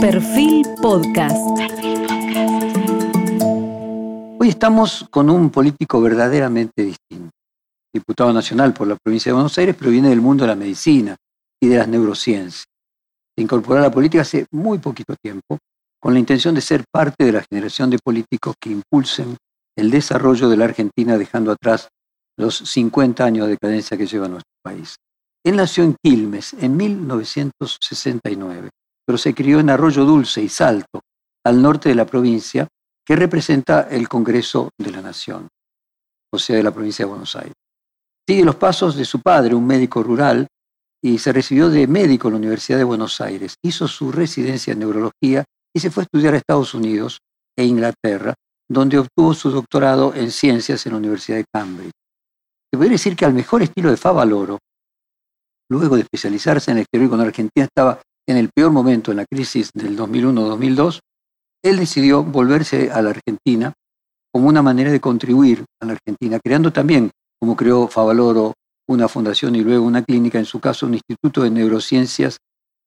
Perfil Podcast. Hoy estamos con un político verdaderamente distinto. Diputado nacional por la provincia de Buenos Aires, pero viene del mundo de la medicina y de las neurociencias. Se incorporó a la política hace muy poquito tiempo con la intención de ser parte de la generación de políticos que impulsen el desarrollo de la Argentina dejando atrás los 50 años de decadencia que lleva nuestro país. Él nació en Quilmes en 1969, pero se crió en Arroyo Dulce y Salto, al norte de la provincia, que representa el Congreso de la Nación, o sea, de la provincia de Buenos Aires. Sigue los pasos de su padre, un médico rural, y se recibió de médico en la Universidad de Buenos Aires. Hizo su residencia en neurología y se fue a estudiar a Estados Unidos e Inglaterra, donde obtuvo su doctorado en ciencias en la Universidad de Cambridge. Se podría decir que al mejor estilo de Favaloro, luego de especializarse en el exterior cuando Argentina estaba en el peor momento, en la crisis del 2001-2002, él decidió volverse a la Argentina como una manera de contribuir a la Argentina, creando también, como creó Favaloro, una fundación y luego una clínica, en su caso un instituto de neurociencias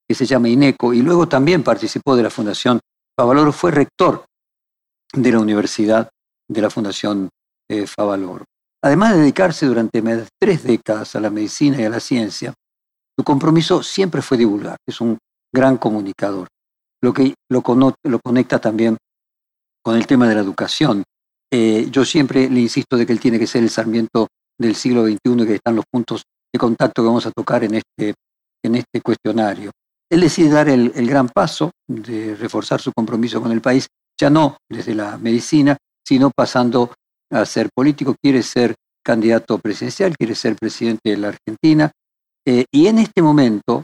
que se llama INECO, y luego también participó de la fundación. Favaloro fue rector de la Universidad de la Fundación eh, Favaloro. Además de dedicarse durante tres décadas a la medicina y a la ciencia, su compromiso siempre fue divulgar, es un gran comunicador, lo que lo, conecta también con el tema de la educación. Eh, yo siempre le insisto de que él tiene que ser el Sarmiento del siglo XXI y que están los puntos de contacto que vamos a tocar en este, en este cuestionario. Él decide dar el, el gran paso de reforzar su compromiso con el país, ya no desde la medicina, sino pasando a ser político, quiere ser candidato presidencial, quiere ser presidente de la Argentina. Eh, y en este momento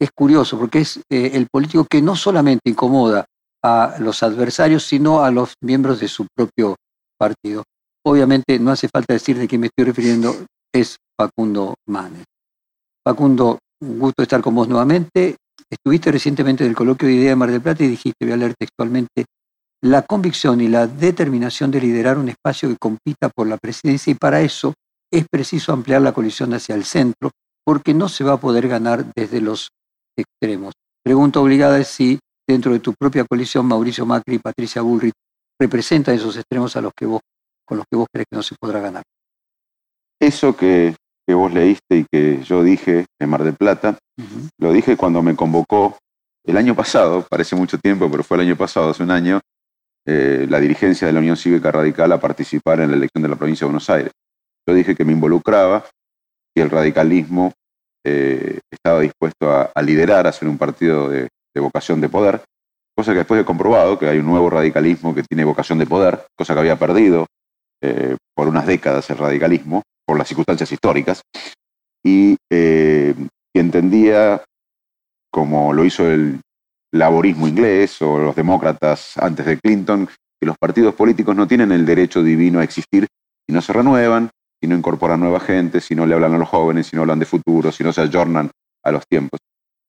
es curioso porque es eh, el político que no solamente incomoda a los adversarios, sino a los miembros de su propio partido. Obviamente no hace falta decir de quién me estoy refiriendo, es Facundo Manes. Facundo, un gusto estar con vos nuevamente. Estuviste recientemente en el coloquio de Idea de Mar del Plata y dijiste, voy a leer textualmente, la convicción y la determinación de liderar un espacio que compita por la presidencia y para eso es preciso ampliar la coalición hacia el centro porque no se va a poder ganar desde los extremos. Pregunta obligada es si dentro de tu propia coalición Mauricio Macri y Patricia Bullrich representan esos extremos a los que vos, con los que vos crees que no se podrá ganar. Eso que, vos leíste y que yo dije en Mar del Plata, lo dije cuando me convocó el año pasado, parece mucho tiempo, pero fue el año pasado, hace un año, eh, la dirigencia de la Unión Cívica Radical a participar en la elección de la provincia de Buenos Aires. Yo dije que me involucraba, que el radicalismo eh, estaba dispuesto a, liderar, a ser un partido de, vocación de poder, cosa que después he comprobado que hay un nuevo radicalismo que tiene vocación de poder, cosa que había perdido eh, por unas décadas el radicalismo, por las circunstancias históricas, y, y entendía, como lo hizo el laborismo inglés o los demócratas antes de Clinton, que los partidos políticos no tienen el derecho divino a existir si no se renuevan, si no incorporan nueva gente, si no le hablan a los jóvenes, si no hablan de futuro, si no se ayornan a los tiempos.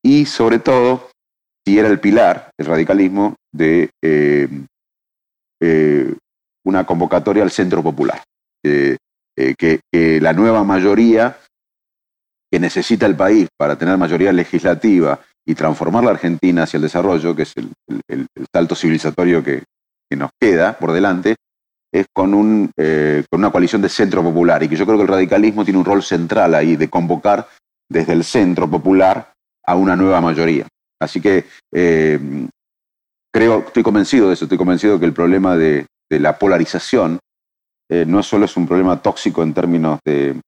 Y sobre todo, si era el pilar, el radicalismo, de eh, eh, una convocatoria al centro popular. Eh, que, la nueva mayoría que necesita el país para tener mayoría legislativa y transformar la Argentina hacia el desarrollo, que es el, salto civilizatorio que, nos queda por delante, es con, un, eh, con una coalición de centro popular y que yo creo que el radicalismo tiene un rol central ahí de convocar desde el centro popular a una nueva mayoría. Así que eh, creo, estoy convencido de eso, estoy convencido que el problema de, la polarización eh, no solo es un problema tóxico en términos de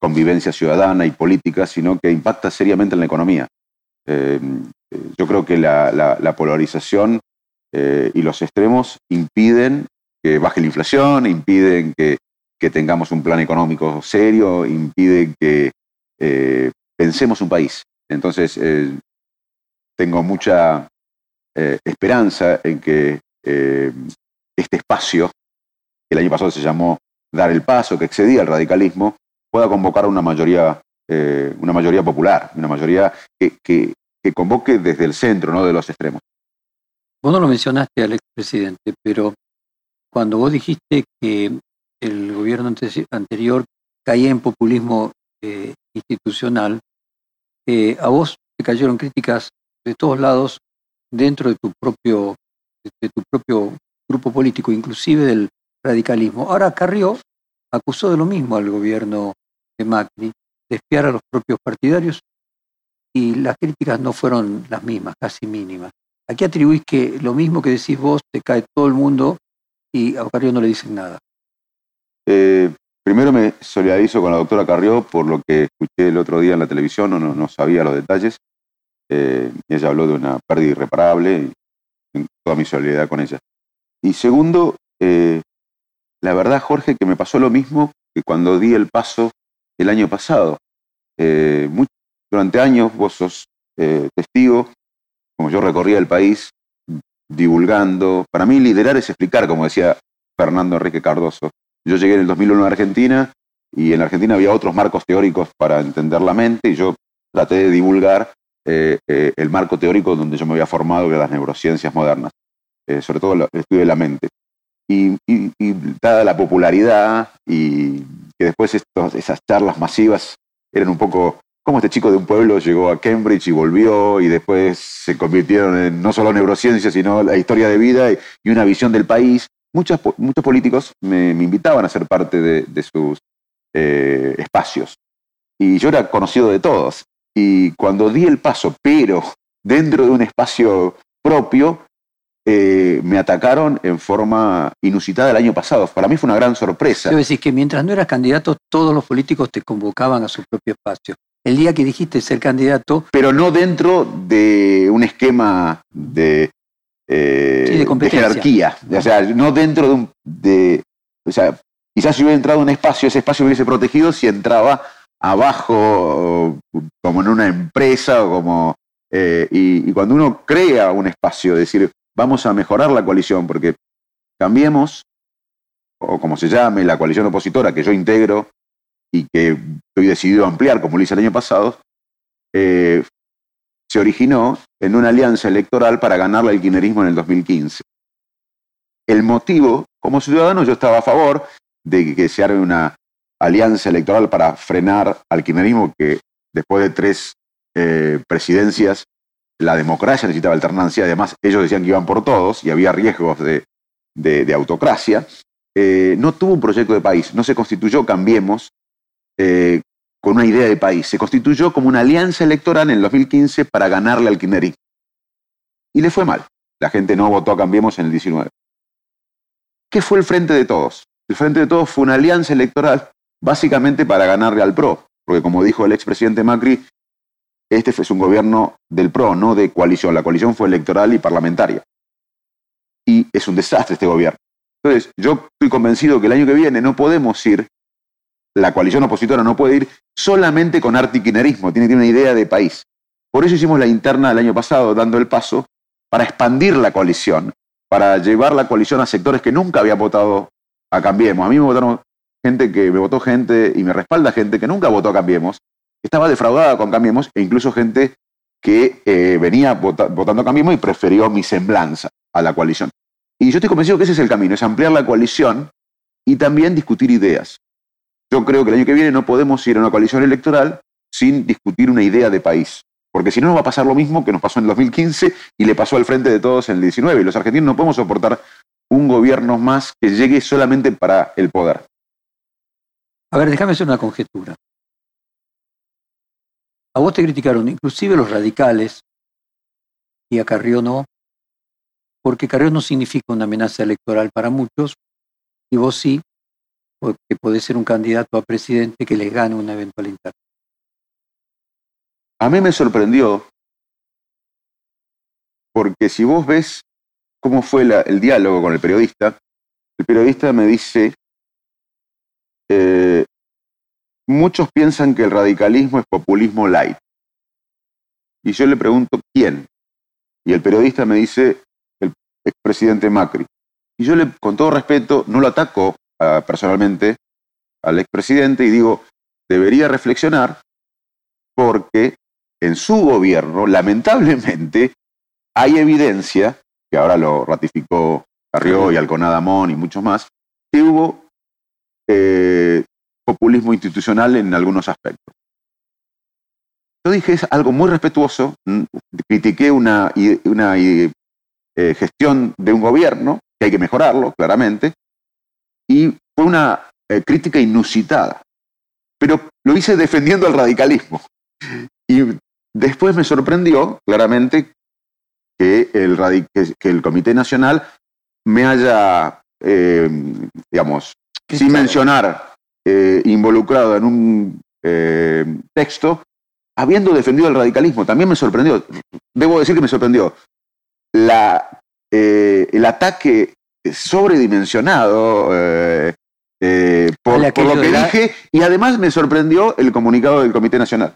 convivencia ciudadana y política, sino que impacta seriamente en la economía. Yo creo que la, polarización y los extremos impiden que baje la inflación, impiden que, tengamos un plan económico serio, impiden que eh, pensemos un país. Entonces, eh, tengo mucha esperanza en que este espacio, que el año pasado se llamó Dar el Paso, que excedía el radicalismo, pueda convocar una mayoría eh, una mayoría popular, una mayoría que, que, convoque desde el centro, no de los extremos. Vos no lo mencionaste al expresidente, pero cuando vos dijiste que el gobierno anterior caía en populismo eh, institucional, eh, a vos te cayeron críticas de todos lados dentro de tu propio, de tu propio grupo político, inclusive del radicalismo. Ahora Carrió acusó de lo mismo al gobierno de Macri, de espiar a los propios partidarios, y las críticas no fueron las mismas, casi mínimas. Aquí atribuís que lo mismo que decís vos te cae todo el mundo y a Carrió no le dicen nada. Eh, primero me solidarizo con la doctora Carrió por lo que escuché el otro día en la televisión, no, no, sabía los detalles. Eh, ella habló de una pérdida irreparable y toda mi solidaridad con ella. Y segundo, eh, la verdad, Jorge, que me pasó lo mismo que cuando di el paso el año pasado. Eh, durante años vos sos testigo, como yo recorría el país divulgando. Para mí liderar es explicar, como decía Fernando Enrique Cardoso. Yo llegué en el 2001 a Argentina y en Argentina había otros marcos teóricos para entender la mente y yo traté de divulgar el marco teórico donde yo me había formado, que eran las neurociencias modernas. Eh, sobre todo el estudio de la mente. Y, dada la popularidad y que después esas charlas masivas eran un poco como este chico de un pueblo llegó a Cambridge y volvió y después se convirtieron en no solo neurociencia, sino la historia de vida y, una visión del país. Muchos, muchos políticos me, invitaban a ser parte de, sus eh, espacios. Y yo era conocido de todos. Y cuando di el paso, pero dentro de un espacio propio, eh, me atacaron en forma inusitada el año pasado. Para mí fue una gran sorpresa. Quiero decir que mientras no eras candidato, todos los políticos te convocaban a su propio espacio. El día que dijiste ser candidato... Pero no dentro de un esquema de, eh, de, jerarquía. O sea, no dentro de un... De, o sea, quizás si hubiera entrado en un espacio, ese espacio hubiese protegido si entraba abajo, como en una empresa, o como... Eh, y, y, cuando uno crea un espacio, decir, vamos a mejorar la coalición, porque cambiemos, o como se llame, la coalición opositora que yo integro y que estoy decidido a ampliar, como lo hice el año pasado, eh, se originó en una alianza electoral para ganar el kirchnerismo en el 2015. El motivo, como ciudadano, yo estaba a favor de que se arme una alianza electoral para frenar al kirchnerismo que después de tres eh, presidencias la democracia necesitaba alternancia, además ellos decían que iban por todos y había riesgos de, autocracia, eh, no tuvo un proyecto de país, no se constituyó Cambiemos eh, con una idea de país, se constituyó como una alianza electoral en el 2015 para ganarle al kirchnerismo. Y le fue mal, la gente no votó a Cambiemos en el 19. ¿Qué fue el Frente de Todos? El Frente de Todos fue una alianza electoral básicamente para ganarle al PRO, porque como dijo el expresidente Macri, este es un gobierno del PRO, no de coalición. La coalición fue electoral y parlamentaria. Y es un desastre este gobierno. Entonces, yo estoy convencido que el año que viene no podemos ir, la coalición opositora no puede ir solamente con artiquinerismo, tiene que tener una idea de país. Por eso hicimos la interna el año pasado, dando el paso para expandir la coalición, para llevar la coalición a sectores que nunca habían votado a Cambiemos. A mí me votaron gente que me votó gente y me respalda gente que nunca votó a Cambiemos, estaba defraudada con Cambiemos e incluso gente que eh, venía votando Cambiemos y prefirió mi semblanza a la coalición. Y yo estoy convencido que ese es el camino, es ampliar la coalición y también discutir ideas. Yo creo que el año que viene no podemos ir a una coalición electoral sin discutir una idea de país. Porque si no, nos va a pasar lo mismo que nos pasó en el 2015 y le pasó al frente de todos en el 19. Y los argentinos no podemos soportar un gobierno más que llegue solamente para el poder. A ver, déjame hacer una conjetura. A vos te criticaron inclusive los radicales y a Carrió no, porque Carrió no significa una amenaza electoral para muchos y vos sí, porque podés ser un candidato a presidente que les gane una eventual interna. A mí me sorprendió porque si vos ves cómo fue el diálogo con el periodista, el periodista me dice, eh, Muchos piensan que el radicalismo es populismo light. Y yo le pregunto, ¿quién? Y el periodista me dice, el expresidente Macri. Y yo, le, con todo respeto, no lo ataco personalmente al expresidente y digo, debería reflexionar porque en su gobierno, lamentablemente, hay evidencia, que ahora lo ratificó Carrió y Alconada Mon y muchos más, que hubo eh, populismo institucional en algunos aspectos. yo dije es algo muy respetuoso, mm, critiqué una, una eh, gestión de un gobierno, que hay que mejorarlo, claramente, y fue una eh, crítica inusitada. Pero lo hice defendiendo al radicalismo. Y después me sorprendió, claramente, que el, que el Comité Nacional me haya, eh, digamos, sin mencionar, involucrado en un texto habiendo defendido el radicalismo. También me sorprendió, debo decir que me sorprendió, la, eh, el ataque sobredimensionado eh, eh, por, lo que dije y además me sorprendió el comunicado del Comité Nacional.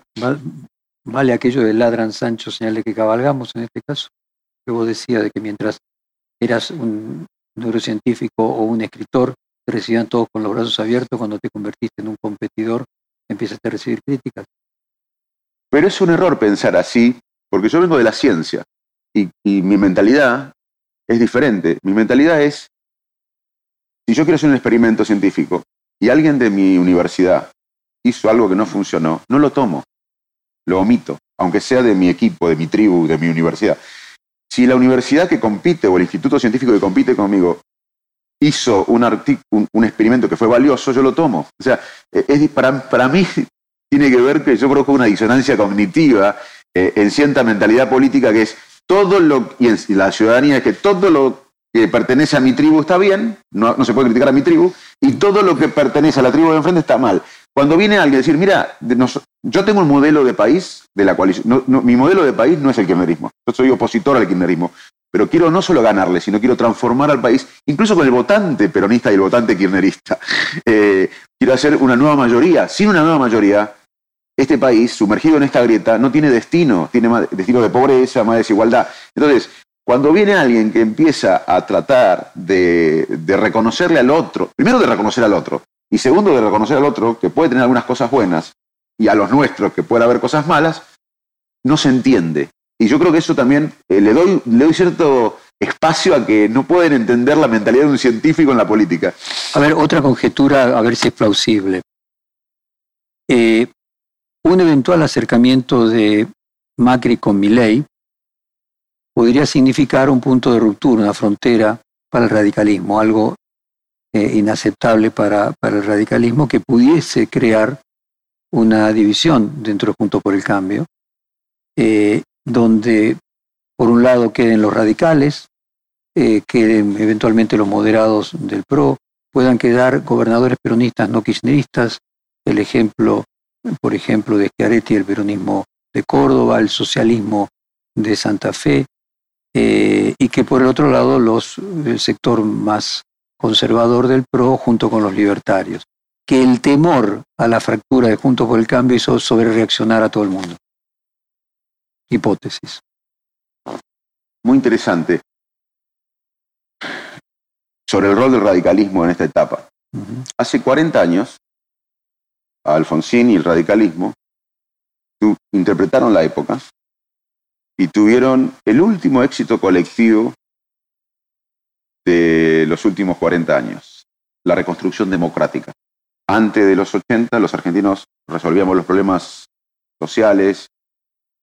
Vale, aquello de ladran Sancho, señales que cabalgamos en este caso. Que vos decías de que mientras eras un neurocientífico o un escritor, te recibían todos con los brazos abiertos, cuando te convertiste en un competidor, empiezas a recibir críticas. Pero es un error pensar así, porque yo vengo de la ciencia y, mi mentalidad es diferente. Mi mentalidad es, si yo quiero hacer un experimento científico y alguien de mi universidad hizo algo que no funcionó, no lo tomo, lo omito, aunque sea de mi equipo, de mi tribu, de mi universidad. Si la universidad que compite o el instituto científico que compite conmigo hizo un, un, experimento que fue valioso, yo lo tomo. O sea, es, para, para mí tiene que ver que yo creo que una disonancia cognitiva eh, en cierta mentalidad política que es todo lo, y la ciudadanía es que todo lo que pertenece a mi tribu está bien, no, se puede criticar a mi tribu, y todo lo que pertenece a la tribu de enfrente está mal. Cuando viene alguien a decir, mira, yo tengo un modelo de país de la coalición, mi modelo de país no es el kirchnerismo, yo soy opositor al kirchnerismo, pero quiero no solo ganarle, sino quiero transformar al país, incluso con el votante peronista y el votante kirchnerista. Eh, quiero hacer una nueva mayoría. Sin una nueva mayoría, este país, sumergido en esta grieta, no tiene destino, tiene más destino de pobreza, más desigualdad. Entonces, cuando viene alguien que empieza a tratar de, reconocerle al otro, primero de reconocer al otro, y segundo de reconocer al otro que puede tener algunas cosas buenas, y a los nuestros que puede haber cosas malas, no se entiende. Y yo creo que eso también eh, le, doy, le doy cierto espacio a que no pueden entender la mentalidad de un científico en la política. A ver, otra conjetura, a ver si es plausible. Eh, un eventual acercamiento de Macri con Milei podría significar un punto de ruptura, una frontera para el radicalismo, algo eh, inaceptable para, para, el radicalismo que pudiese crear una división dentro de Juntos por el Cambio, donde por un lado queden los radicales, eh, queden eventualmente los moderados del PRO, puedan quedar gobernadores peronistas no kirchneristas, el ejemplo, por ejemplo, de Schiaretti, el peronismo de Córdoba, el socialismo de Santa Fe, eh, y que por el otro lado los, el sector más conservador del PRO junto con los libertarios. Que el temor a la fractura de Juntos por el Cambio hizo sobre reaccionar a todo el mundo hipótesis. Muy interesante. Sobre el rol del radicalismo en esta etapa. Hace 40 años, Alfonsín y el radicalismo interpretaron la época y tuvieron el último éxito colectivo de los últimos 40 años, la reconstrucción democrática. Antes de los 80, los argentinos resolvíamos los problemas sociales,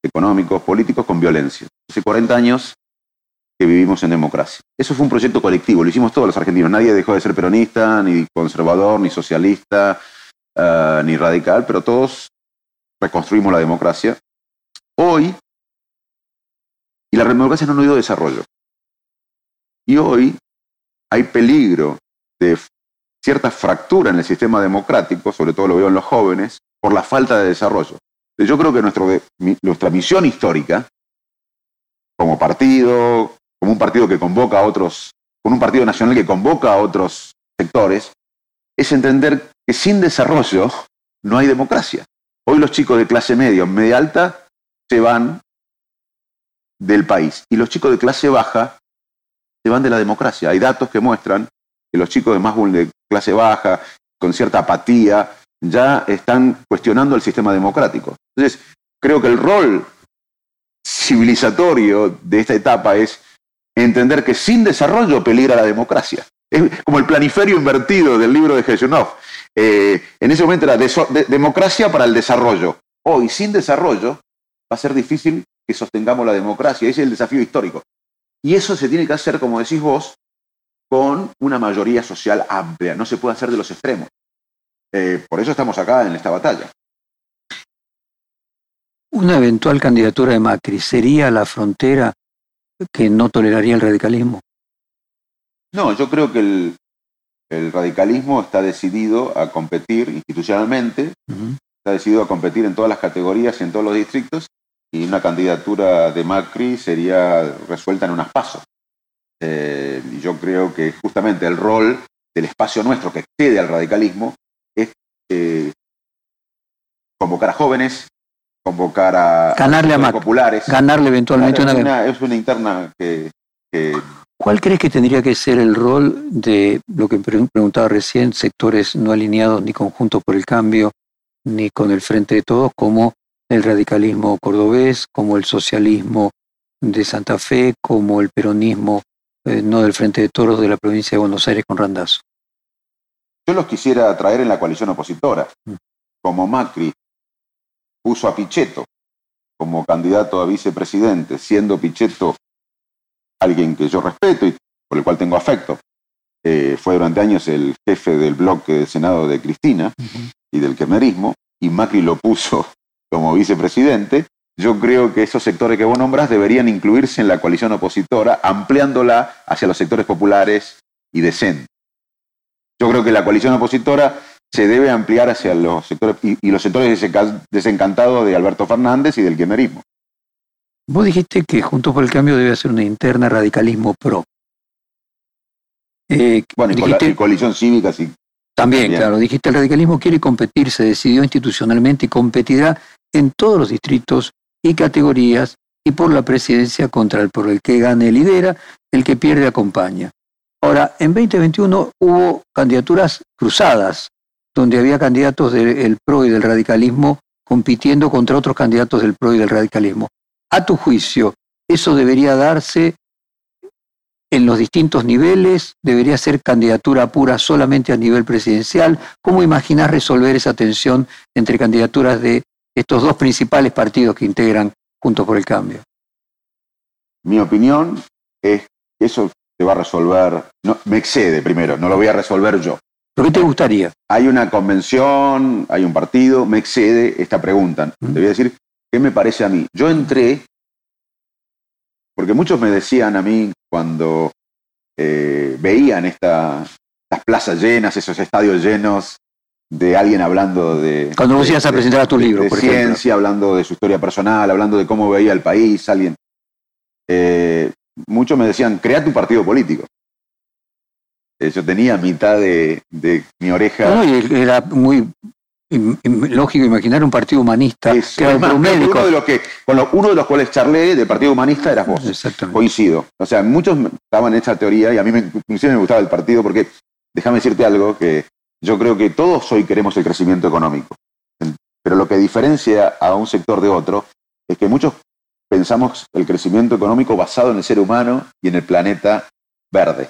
económicos, políticos con violencia. Hace 40 años que vivimos en democracia. Eso fue un proyecto colectivo, lo hicimos todos los argentinos. Nadie dejó de ser peronista, ni conservador, ni socialista, eh, ni radical, pero todos reconstruimos la democracia. Hoy, y la democracia no ha ido desarrollo. Y hoy hay peligro de cierta fractura en el sistema democrático, sobre todo lo veo en los jóvenes, por la falta de desarrollo. Yo creo que nuestra misión histórica, como partido, como un partido que convoca a otros, con un partido nacional que convoca a otros sectores, es entender que sin desarrollo no hay democracia. Hoy los chicos de clase media o media alta se van del país y los chicos de clase baja se van de la democracia. Hay datos que muestran que los chicos de más de clase baja, con cierta apatía, ya están cuestionando el sistema democrático. Entonces, creo que el rol civilizatorio de esta etapa es entender que sin desarrollo peligra la democracia. Es como el planiferio invertido del libro de Jesús Eh, en ese momento era democracia para el desarrollo. Hoy, sin desarrollo, va a ser difícil que sostengamos la democracia. Ese es el desafío histórico. Y eso se tiene que hacer, como decís vos, con una mayoría social amplia. No se puede hacer de los extremos. Eh, por eso estamos acá en esta batalla. Una eventual candidatura de Macri sería la frontera que no toleraría el radicalismo. No, yo creo que el, radicalismo está decidido a competir institucionalmente, está decidido a competir en todas las categorías y en todos los distritos, y una candidatura de Macri sería resuelta en unas pasos. Eh, y yo creo que justamente el rol del espacio nuestro que excede al radicalismo es eh, convocar a jóvenes, convocar a, ganarle a, populares. Ganarle eventualmente una, Es una interna que, ¿Cuál crees que tendría que ser el rol de lo que preguntaba recién, sectores no alineados ni conjuntos por el cambio, ni con el Frente de Todos, como el radicalismo cordobés, como el socialismo de Santa Fe, como el peronismo eh, no del Frente de Toros de la provincia de Buenos Aires con Randazo? Yo los quisiera traer en la coalición opositora, mm. como Macri puso a Pichetto como candidato a vicepresidente, siendo Pichetto alguien que yo respeto y por el cual tengo afecto. Eh, fue durante años el jefe del bloque del Senado de Cristina y del kirchnerismo, y Macri lo puso como vicepresidente. Yo creo que esos sectores que vos nombras deberían incluirse en la coalición opositora, ampliándola hacia los sectores populares y decentes. Yo creo que la coalición opositora se debe ampliar hacia los sectores y, los sectores desencantados de Alberto Fernández y del kirchnerismo. Vos dijiste que Juntos por el Cambio debe hacer una interna radicalismo pro. Eh, bueno, y, coalición cívica sí. También, claro. Dijiste el radicalismo quiere competir, se decidió institucionalmente y competirá en todos los distritos y categorías y por la presidencia contra el por el que gane lidera, el que pierde acompaña. Ahora, en 2021 hubo candidaturas cruzadas donde había candidatos del PRO y del radicalismo compitiendo contra otros candidatos del PRO y del radicalismo. A tu juicio, ¿eso debería darse en los distintos niveles? ¿Debería ser candidatura pura solamente a nivel presidencial? ¿Cómo imaginas resolver esa tensión entre candidaturas de estos dos principales partidos que integran Juntos por el Cambio? Mi opinión es que eso se va a resolver, no, me excede primero, no lo voy a resolver yo. ¿Pero qué te gustaría? Hay una convención, hay un partido, me excede esta pregunta. Te voy a decir qué me parece a mí. Yo entré, porque muchos me decían a mí cuando eh, veían estas plazas llenas, esos estadios llenos de alguien hablando de... Cuando vos ibas a presentar tu libro, de ciencia, hablando de su historia personal, hablando de cómo veía el país, alguien... Eh, muchos me decían, crea tu partido político. Eh, yo tenía mitad de, mi oreja. No, y era muy lógico imaginar un partido humanista que era Uno de, los que, uno de los cuales charlé del partido humanista eras vos. Exactamente. Coincido. O sea, muchos estaban en esa teoría y a mí me, me gustaba el partido porque, déjame decirte algo, que yo creo que todos hoy queremos el crecimiento económico. Pero lo que diferencia a un sector de otro es que muchos pensamos el crecimiento económico basado en el ser humano y en el planeta verde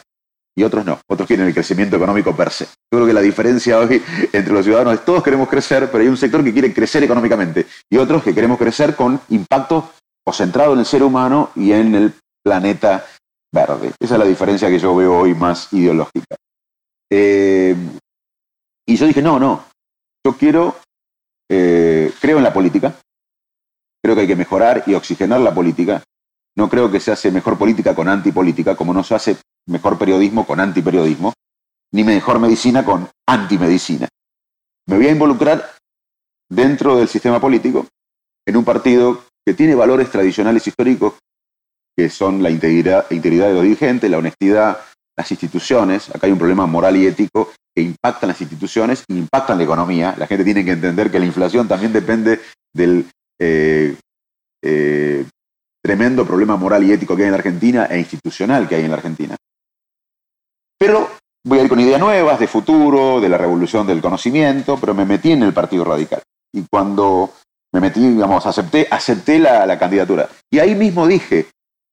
y otros no. Otros quieren el crecimiento económico per se. Yo creo que la diferencia hoy entre los ciudadanos es todos queremos crecer, pero hay un sector que quiere crecer económicamente y otros que queremos crecer con impacto concentrado en el ser humano y en el planeta verde. Esa es la diferencia que yo veo hoy más ideológica. Eh, y yo dije, no, no, yo quiero, eh, creo en la política, creo que hay que mejorar y oxigenar la política. No creo que se hace mejor política con antipolítica, como no se hace mejor periodismo con antiperiodismo, ni mejor medicina con antimedicina. Me voy a involucrar dentro del sistema político en un partido que tiene valores tradicionales históricos que son la integridad, de los dirigentes, la honestidad, las instituciones. Acá hay un problema moral y ético que impactan las instituciones y impactan la economía. La gente tiene que entender que la inflación también depende del eh, eh, tremendo problema moral y ético que hay en la Argentina e institucional que hay en la Argentina. Pero voy a ir con ideas nuevas de futuro, de la revolución del conocimiento, pero me metí en el Partido Radical. Y cuando me metí, digamos, acepté, acepté la, candidatura. Y ahí mismo dije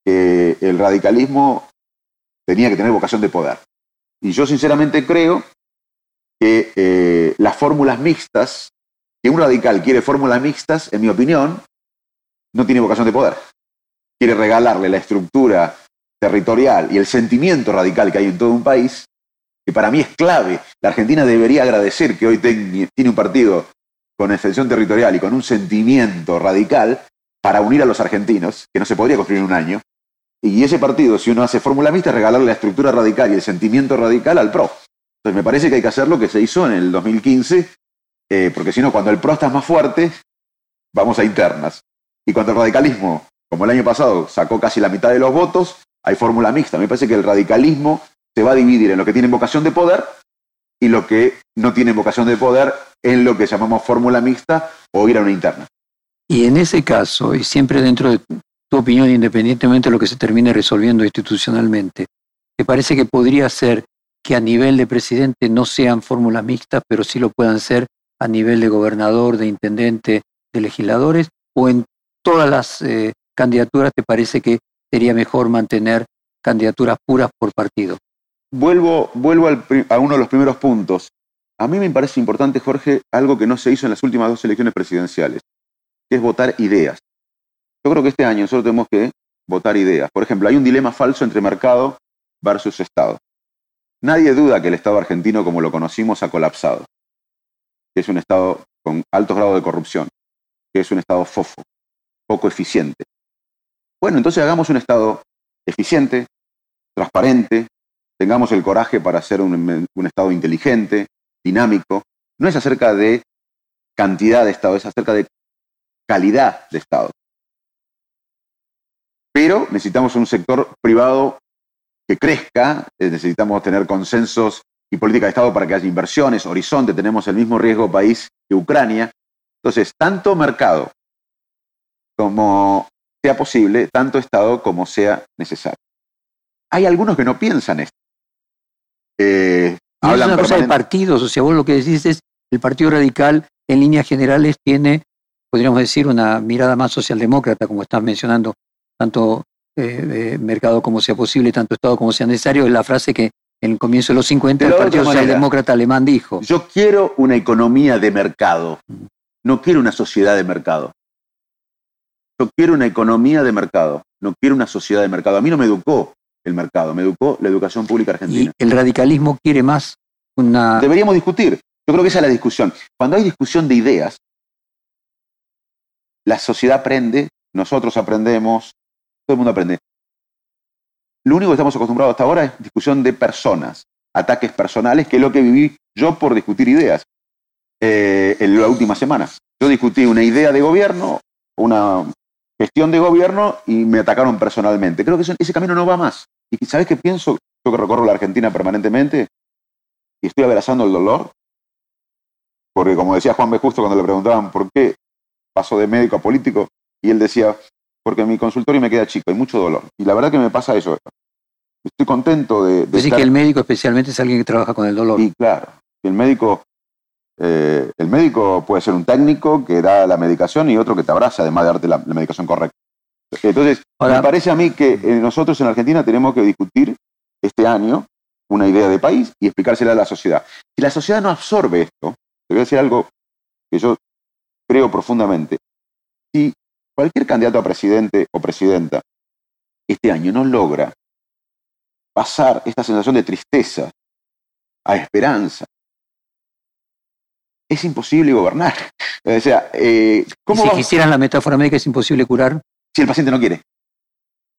que el radicalismo tenía que tener vocación de poder. Y yo sinceramente creo que eh, las fórmulas mixtas, que un radical quiere fórmulas mixtas, en mi opinión, no tiene vocación de poder. Quiere regalarle la estructura territorial y el sentimiento radical que hay en todo un país, que para mí es clave. La Argentina debería agradecer que hoy tiene un partido con extensión territorial y con un sentimiento radical para unir a los argentinos, que no se podría construir en un año. Y ese partido, si uno hace fórmula mixta, regalarle la estructura radical y el sentimiento radical al PRO. Entonces me parece que hay que hacer lo que se hizo en el 2015, eh, porque si no, cuando el PRO está más fuerte, vamos a internas. Y cuando el radicalismo, como el año pasado, sacó casi la mitad de los votos, hay fórmula mixta. Me parece que el radicalismo se va a dividir en lo que tiene vocación de poder y lo que no tiene vocación de poder en lo que llamamos fórmula mixta o ir a una interna. Y en ese caso, y siempre dentro de tu opinión, independientemente de lo que se termine resolviendo institucionalmente, ¿te parece que podría ser que a nivel de presidente no sean fórmulas mixtas, pero sí lo puedan ser a nivel de gobernador, de intendente, de legisladores? ¿O en todas las eh, candidaturas te parece que sería mejor mantener candidaturas puras por partido? Vuelvo, vuelvo a uno de los primeros puntos. A mí me parece importante, Jorge, algo que no se hizo en las últimas dos elecciones presidenciales, que es votar ideas. Yo creo que este año nosotros tenemos que votar ideas. Por ejemplo, hay un dilema falso entre mercado versus Estado. Nadie duda que el Estado argentino, como lo conocimos, ha colapsado, que es un Estado con altos grados de corrupción, que es un Estado fofo, poco eficiente. Bueno, entonces hagamos un Estado eficiente, transparente, tengamos el coraje para ser un, Estado inteligente, dinámico. No es acerca de cantidad de Estado, es acerca de calidad de Estado. Pero necesitamos un sector privado que crezca, eh, necesitamos tener consensos y política de Estado para que haya inversiones, horizonte, tenemos el mismo riesgo país que Ucrania. Entonces, tanto mercado como sea posible, tanto Estado como sea necesario. Hay algunos que no piensan esto. Eh, es una cosa de partidos, o sea, vos lo que decís es, el Partido Radical en líneas generales tiene, podríamos decir, una mirada más socialdemócrata, como estás mencionando, tanto eh, eh, mercado como sea posible, tanto Estado como sea necesario, es la frase que en el comienzo de los 50 el Partido Socialdemócrata alemán dijo. Yo quiero una economía de mercado, no quiero una sociedad de mercado. Yo quiero una economía de mercado, no quiero una sociedad de mercado. A mí no me educó el mercado, me educó la educación pública argentina. ¿Y el radicalismo quiere más una... Deberíamos discutir. Yo creo que esa es la discusión. Cuando hay discusión de ideas, la sociedad aprende, nosotros aprendemos, todo el mundo aprende. Lo único que estamos acostumbrados hasta ahora es discusión de personas, ataques personales, que es lo que viví yo por discutir ideas eh, en la última semana. Yo discutí una idea de gobierno, una gestión de gobierno y me atacaron personalmente. Creo que ese, camino no va más. Y ¿sabes qué pienso? Yo que recorro la Argentina permanentemente y estoy abrazando el dolor, porque como decía Juan B. Justo cuando le preguntaban por qué pasó de médico a político, y él decía, porque mi consultorio me queda chico, hay mucho dolor. Y la verdad que me pasa eso. Estoy contento de... de que el médico especialmente es alguien que trabaja con el dolor. Y claro, el médico eh, el médico puede ser un técnico que da la medicación y otro que te abraza, además de darte la, medicación correcta. Entonces, me parece a mí que eh, nosotros en Argentina tenemos que discutir este año una idea de país y explicársela a la sociedad. Si la sociedad no absorbe esto, te voy a decir algo que yo creo profundamente. Si cualquier candidato a presidente o presidenta este año no logra pasar esta sensación de tristeza a esperanza, es imposible gobernar. O sea, eh, ¿cómo si quisieran la metáfora médica, es imposible curar. Si el paciente no quiere.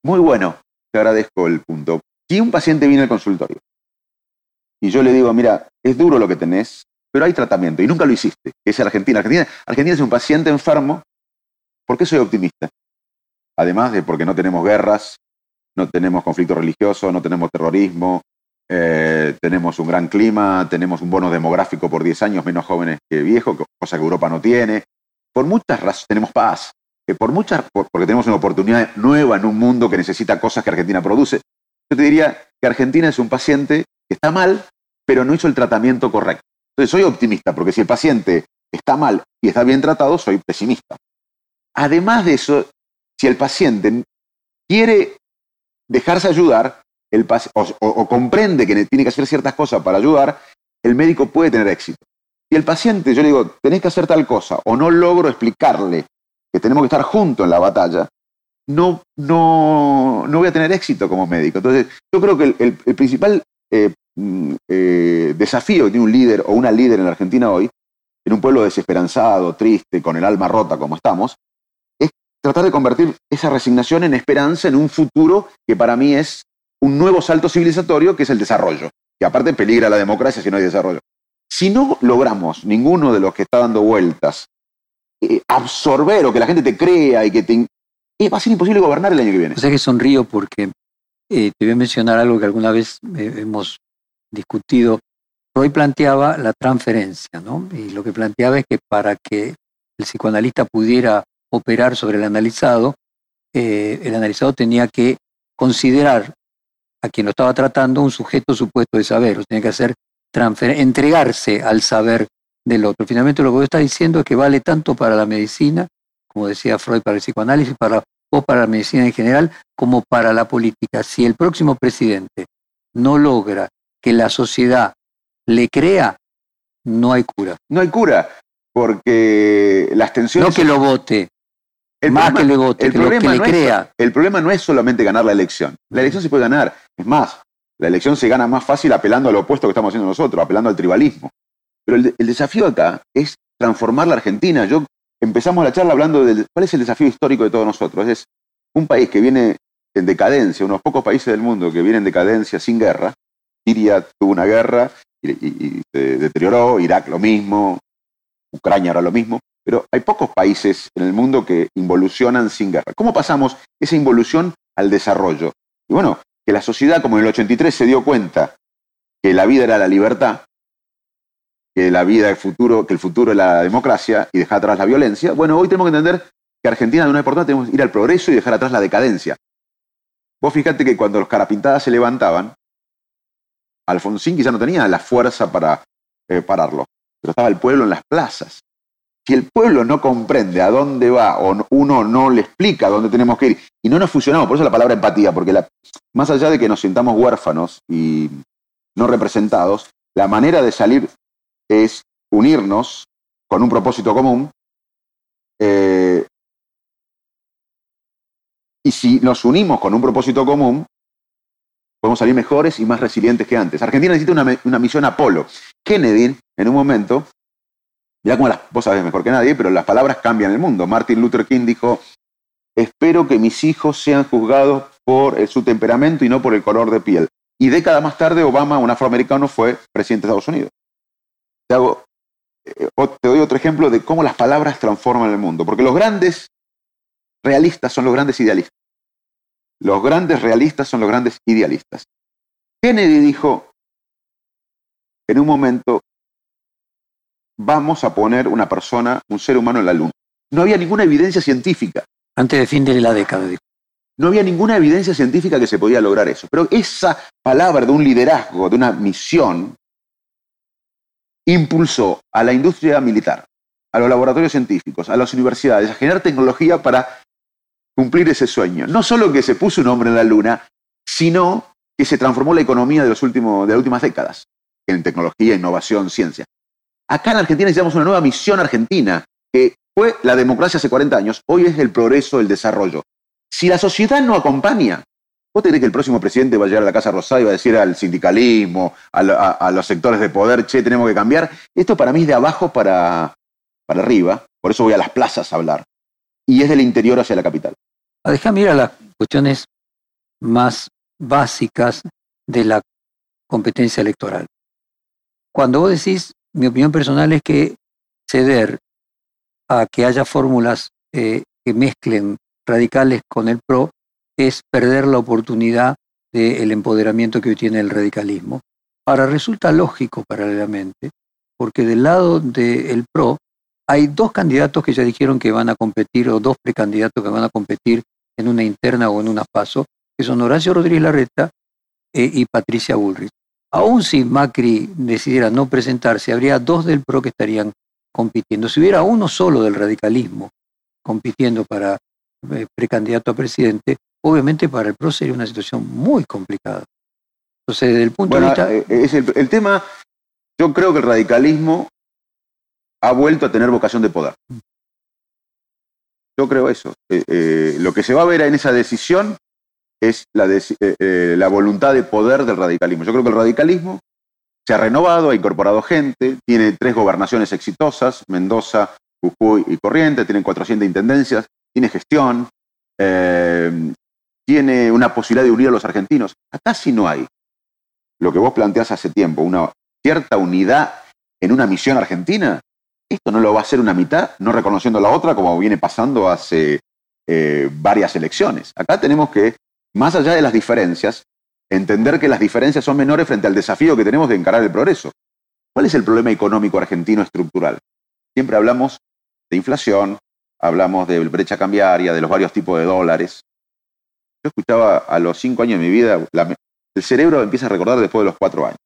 Muy bueno, te agradezco el punto. Si un paciente viene al consultorio y yo le digo, mira, es duro lo que tenés, pero hay tratamiento y nunca lo hiciste, es Argentina. Argentina, Argentina es un paciente enfermo. ¿Por qué soy optimista? Además de porque no tenemos guerras, no tenemos conflicto religioso, no tenemos terrorismo, eh, tenemos un gran clima, tenemos un bono demográfico por 10 años menos jóvenes que viejos, cosa que Europa no tiene. Por muchas razones tenemos paz, que por muchas, porque tenemos una oportunidad nueva en un mundo que necesita cosas que Argentina produce. Yo te diría que Argentina es un paciente que está mal, pero no hizo el tratamiento correcto. Entonces soy optimista, porque si el paciente está mal y está bien tratado, soy pesimista. Además de eso, si el paciente quiere dejarse ayudar, o, comprende que tiene que hacer ciertas cosas para ayudar, el médico puede tener éxito. Si el paciente, yo le digo, tenés que hacer tal cosa, o no logro explicarle que tenemos que estar juntos en la batalla, no, no, no voy a tener éxito como médico. Entonces, yo creo que el, principal eh, mm, eh, desafío de un líder o una líder en la Argentina hoy, en un pueblo desesperanzado, triste, con el alma rota como estamos, es tratar de convertir esa resignación en esperanza en un futuro que para mí es un nuevo salto civilizatorio, que es el desarrollo, que aparte peligra la democracia si no hay desarrollo. Si no logramos ninguno de los que está dando vueltas eh, absorber o que la gente te crea y que te... Eh, va a ser imposible gobernar el año que viene. O sea que sonrío porque eh, te voy a mencionar algo que alguna vez hemos discutido. Hoy planteaba la transferencia, ¿no? Y lo que planteaba es que para que el psicoanalista pudiera operar sobre el analizado, el analizado tenía que considerar a quien lo estaba tratando un sujeto supuesto de saber, o tenía que hacer entregarse al saber del otro. Finalmente lo que vos estás diciendo es que vale tanto para la medicina, como decía Freud, para el psicoanálisis, para o para la medicina en general, como para la política. Si el próximo presidente no logra que la sociedad le crea, no hay cura. No hay cura, porque las tensiones... No que lo vote, el más que le el que, problema le crea. el problema no es solamente ganar la elección. La elección se puede ganar. Es más, la elección se gana más fácil apelando a lo opuesto que estamos haciendo nosotros, apelando al tribalismo. Pero el, desafío acá es transformar la Argentina. Yo empezamos la charla hablando de cuál es el desafío histórico de todos nosotros. Es un país que viene en decadencia, unos pocos países del mundo que vienen en decadencia sin guerra. Siria tuvo una guerra y, se deterioró, Irak lo mismo, Ucrania ahora lo mismo, pero hay pocos países en el mundo que involucionan sin guerra. ¿Cómo pasamos esa involución al desarrollo? Y bueno, que la sociedad, como en el 83 se dio cuenta que la vida era la libertad, que la vida, el futuro, que el futuro es la democracia y dejar atrás la violencia, bueno, hoy tenemos que entender que Argentina de una importante tenemos que ir al progreso y dejar atrás la decadencia. Vos fíjate que cuando los carapintadas se levantaban, Alfonsín quizá no tenía la fuerza para eh, pararlo, pero estaba el pueblo en las plazas. Si el pueblo no comprende a dónde va o uno no le explica dónde tenemos que ir y no nos fusionamos, por eso la palabra empatía, porque más allá de que nos sintamos huérfanos y no representados, la manera de salir es unirnos con un propósito común. Eh, y si nos unimos con un propósito común, podemos salir mejores y más resilientes que antes. Argentina necesita una misión Apolo. Kennedy, en un momento, ya como las, vos sabés mejor que nadie, pero las palabras cambian el mundo. Martin Luther King dijo, espero que mis hijos sean juzgados por su temperamento y no por el color de piel. Y década más tarde, Obama, un afroamericano, fue presidente de Estados Unidos. Te, eh, te doy otro ejemplo de cómo las palabras transforman el mundo. Porque los grandes realistas son los grandes idealistas. Los grandes realistas son los grandes idealistas. Kennedy dijo en un momento, vamos a poner una persona, un ser humano en la luna. No había ninguna evidencia científica. Antes de fin de la década, dijo. No había ninguna evidencia científica que se podía lograr eso. Pero esa palabra de un liderazgo, de una misión, impulsó a la industria militar, a los laboratorios científicos, a las universidades, a generar tecnología para cumplir ese sueño. No solo que se puso un hombre en la luna, sino que se transformó la economía de, los últimos, de las últimas décadas en tecnología, innovación, ciencia. Acá en Argentina necesitamos una nueva misión argentina, que fue la democracia hace 40 años, hoy es el progreso, el desarrollo. Si la sociedad no acompaña, ¿vos tenés que el próximo presidente va a llegar a la Casa Rosada y va a decir al sindicalismo, a, los sectores de poder, che, tenemos que cambiar? Esto para mí es de abajo para, para arriba, por eso voy a las plazas a hablar. Y es del interior hacia la capital. Ah, Déjame ir a las cuestiones más básicas de la competencia electoral. Cuando vos decís mi opinión personal es que ceder a que haya fórmulas eh, que mezclen radicales con el PRO es perder la oportunidad del empoderamiento que hoy tiene el radicalismo. Ahora, resulta lógico paralelamente, porque del lado del PRO hay dos candidatos que ya dijeron que van a competir, o dos precandidatos que van a competir en una interna o en una paso, que son Horacio Rodríguez Larreta eh, y Patricia Bullrich. Aún si Macri decidiera no presentarse, habría dos del PRO que estarían compitiendo. Si hubiera uno solo del radicalismo compitiendo para eh, precandidato a presidente, obviamente para el PRO sería una situación muy complicada. Entonces, desde el punto de vista... Eh, es el, tema, yo creo que el radicalismo ha vuelto a tener vocación de poder. Yo creo eso. Eh, eh, lo que se va a ver en esa decisión es la, eh, la voluntad de poder del radicalismo. Yo creo que el radicalismo se ha renovado, ha incorporado gente, tiene tres gobernaciones exitosas, Mendoza, Jujuy y Corrientes, tienen 400 intendencias, tiene gestión, tiene una posibilidad de unir a los argentinos. Acá sí no hay. Lo que vos planteás hace tiempo, una cierta unidad en una misión argentina, esto no lo va a hacer una mitad, no reconociendo la otra, como viene pasando hace eh, varias elecciones. Acá tenemos que, más allá de las diferencias, entender que las diferencias son menores frente al desafío que tenemos de encarar el progreso. ¿Cuál es el problema económico argentino estructural? Siempre hablamos de inflación, hablamos de brecha cambiaria, de los varios tipos de dólares, yo escuchaba a los cinco años de mi vida, el cerebro empieza a recordar después de los cuatro años.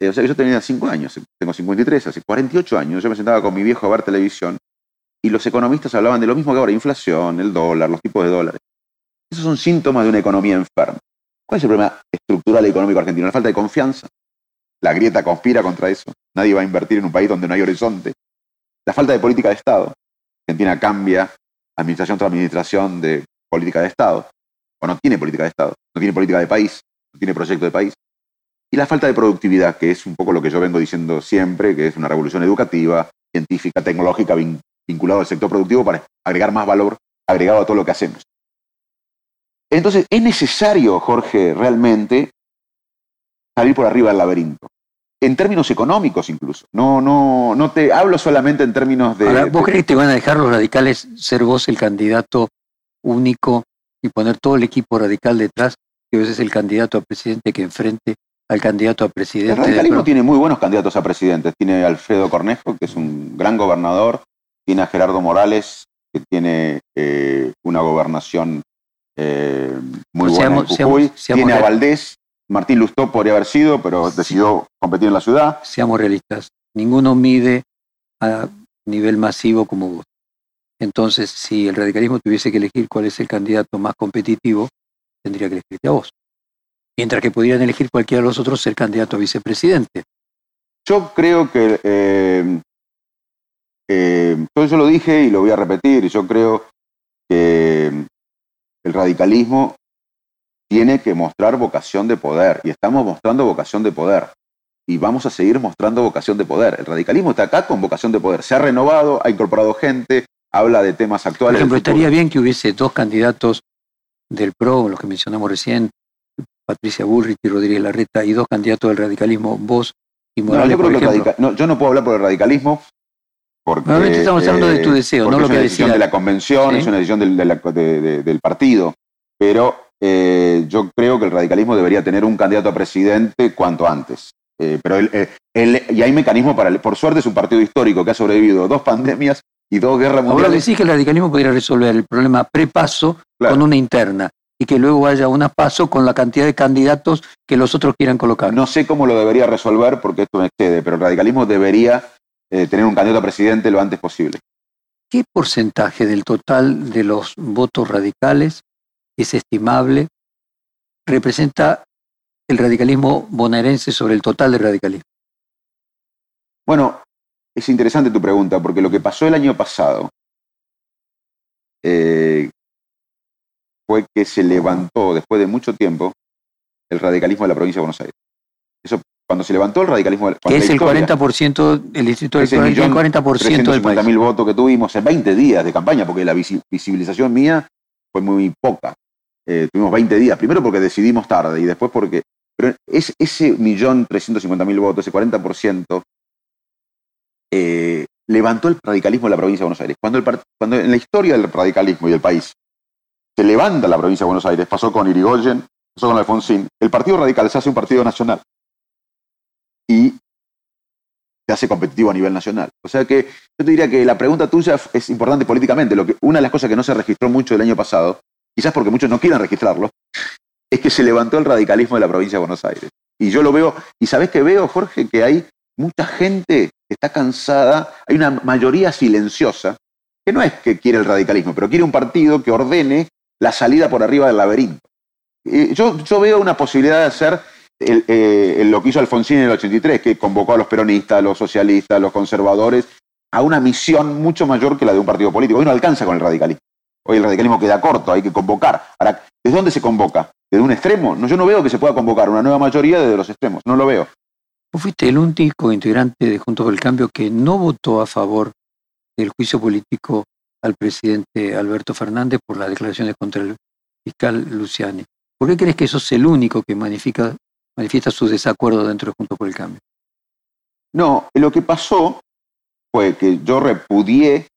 Eh, o sea yo tenía cinco años, tengo 53, hace 48 años, yo me sentaba con mi viejo a ver televisión y los economistas hablaban de lo mismo que ahora, inflación, el dólar, los tipos de dólares. Esos son síntomas de una economía enferma. ¿Cuál es el problema estructural económico argentino? La falta de confianza. La grieta conspira contra eso. Nadie va a invertir en un país donde no hay horizonte. La falta de política de Estado. Argentina cambia administración tras administración de política de Estado, o no tiene política de Estado, no tiene política de país, no tiene proyecto de país. Y la falta de productividad, que es un poco lo que yo vengo diciendo siempre, que es una revolución educativa, científica, tecnológica vinculada al sector productivo para agregar más valor agregado a todo lo que hacemos. Entonces, es necesario, Jorge, realmente salir por arriba del laberinto. En términos económicos incluso. No, no, no te hablo solamente en términos de. ¿Vos crees que te van a dejar los radicales ser vos el candidato único y poner todo el equipo radical detrás, que a veces es el candidato a presidente que enfrente al candidato a presidente. El radicalismo tiene muy buenos candidatos a presidente. Tiene a Alfredo Cornejo, que es un gran gobernador. Tiene a Gerardo Morales, que tiene eh, una gobernación eh, muy buena en Jujuy. tiene a Valdés. Martín Lustó podría haber sido, pero decidió competir en la ciudad. Seamos realistas. Ninguno mide a nivel masivo como vos. Entonces, si el radicalismo tuviese que elegir cuál es el candidato más competitivo, tendría que elegirte a vos. Mientras que pudieran elegir cualquiera de los otros ser candidato a vicepresidente. Yo creo que, eh, eh, yo lo dije y lo voy a repetir, yo creo que el radicalismo tiene que mostrar vocación de poder y estamos mostrando vocación de poder y vamos a seguir mostrando vocación de poder. El radicalismo está acá con vocación de poder. Se ha renovado, ha incorporado gente, habla de temas actuales. Por ejemplo, estaría bien que hubiese dos candidatos del PRO, los que mencionamos recién, Patricia Bullrich y Rodríguez Larreta, y dos candidatos del radicalismo, vos y Morales. No, yo, no, puedo hablar por el radicalismo porque. Normalmente estamos hablando de tu deseo, no lo que Es una decisión de la convención, es una decisión del, partido. Pero eh, yo creo que el radicalismo debería tener un candidato a presidente cuanto antes. Eh, pero él, y hay mecanismo para. Por suerte es un partido histórico que ha sobrevivido dos pandemias y dos guerras mundiales. Ahora decís que el radicalismo podría resolver el problema prepaso con una interna y que luego haya una paso con la cantidad de candidatos que los otros quieran colocar. No sé cómo lo debería resolver porque esto me excede, pero el radicalismo debería eh, tener un candidato a presidente lo antes posible. ¿Qué porcentaje del total de los votos radicales es estimable representa el radicalismo bonaerense sobre el total del radicalismo? Bueno, es interesante tu pregunta, porque lo que pasó el año pasado eh, fue que se levantó después de mucho tiempo el radicalismo de la provincia de Buenos Aires. Eso, cuando se levantó el radicalismo... Que es el 40%, el distrito del el 40% del país. mil votos que tuvimos en 20 días de campaña, porque la visibilización mía fue muy poca. Eh, tuvimos 20 días, primero porque decidimos tarde y después porque... Pero es, ese millón trescientos mil votos, ese 40%, eh, levantó el radicalismo de la provincia de Buenos Aires. Cuando, cuando en la historia del radicalismo y del país se levanta la provincia de Buenos Aires, pasó con Irigoyen, pasó con Alfonsín, el Partido Radical se hace un partido nacional y se hace competitivo a nivel nacional. O sea que yo te diría que la pregunta tuya es importante políticamente. Lo que, una de las cosas que no se registró mucho el año pasado, quizás porque muchos no quieren registrarlo, es que se levantó el radicalismo de la provincia de Buenos Aires. Y yo lo veo, y sabes que veo, Jorge, que hay mucha gente está cansada, hay una mayoría silenciosa, que no es que quiere el radicalismo, pero quiere un partido que ordene la salida por arriba del laberinto. yo, yo veo una posibilidad de hacer eh, lo que hizo Alfonsín en el 83, que convocó a los peronistas, a los socialistas, a los conservadores, a una misión mucho mayor que la de un partido político. Hoy no alcanza con el radicalismo. Hoy el radicalismo queda corto, hay que convocar. Ahora, ¿desde dónde se convoca? ¿Desde un extremo? No, yo no veo que se pueda convocar una nueva mayoría desde los extremos, no lo veo. Vos fuiste el único integrante de Juntos por el Cambio que no votó a favor del juicio político al presidente Alberto Fernández por las declaraciones contra el fiscal Luciani. ¿Por qué crees que sos el único que manifiesta, manifiesta su desacuerdo dentro de Juntos por el Cambio? No, lo que pasó fue que yo repudié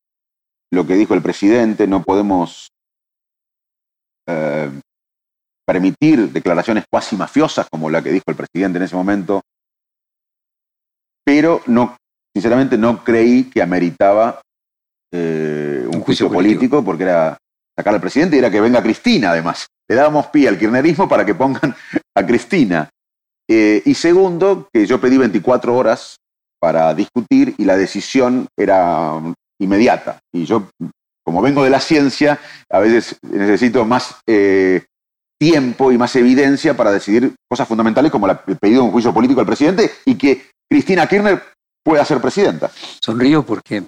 lo que dijo el presidente, no podemos eh, permitir declaraciones cuasi mafiosas como la que dijo el presidente en ese momento, pero no, sinceramente no creí que ameritaba eh, un, juicio, político. porque era sacar al presidente y era que venga Cristina además. Le dábamos pie al kirchnerismo para que pongan a Cristina. Eh, y segundo, que yo pedí 24 horas para discutir y la decisión era inmediata. Y yo, como vengo de la ciencia, a veces necesito más eh, tiempo y más evidencia para decidir cosas fundamentales como el pedido de un juicio político al presidente y que Cristina Kirchner pueda ser presidenta. Sonrío porque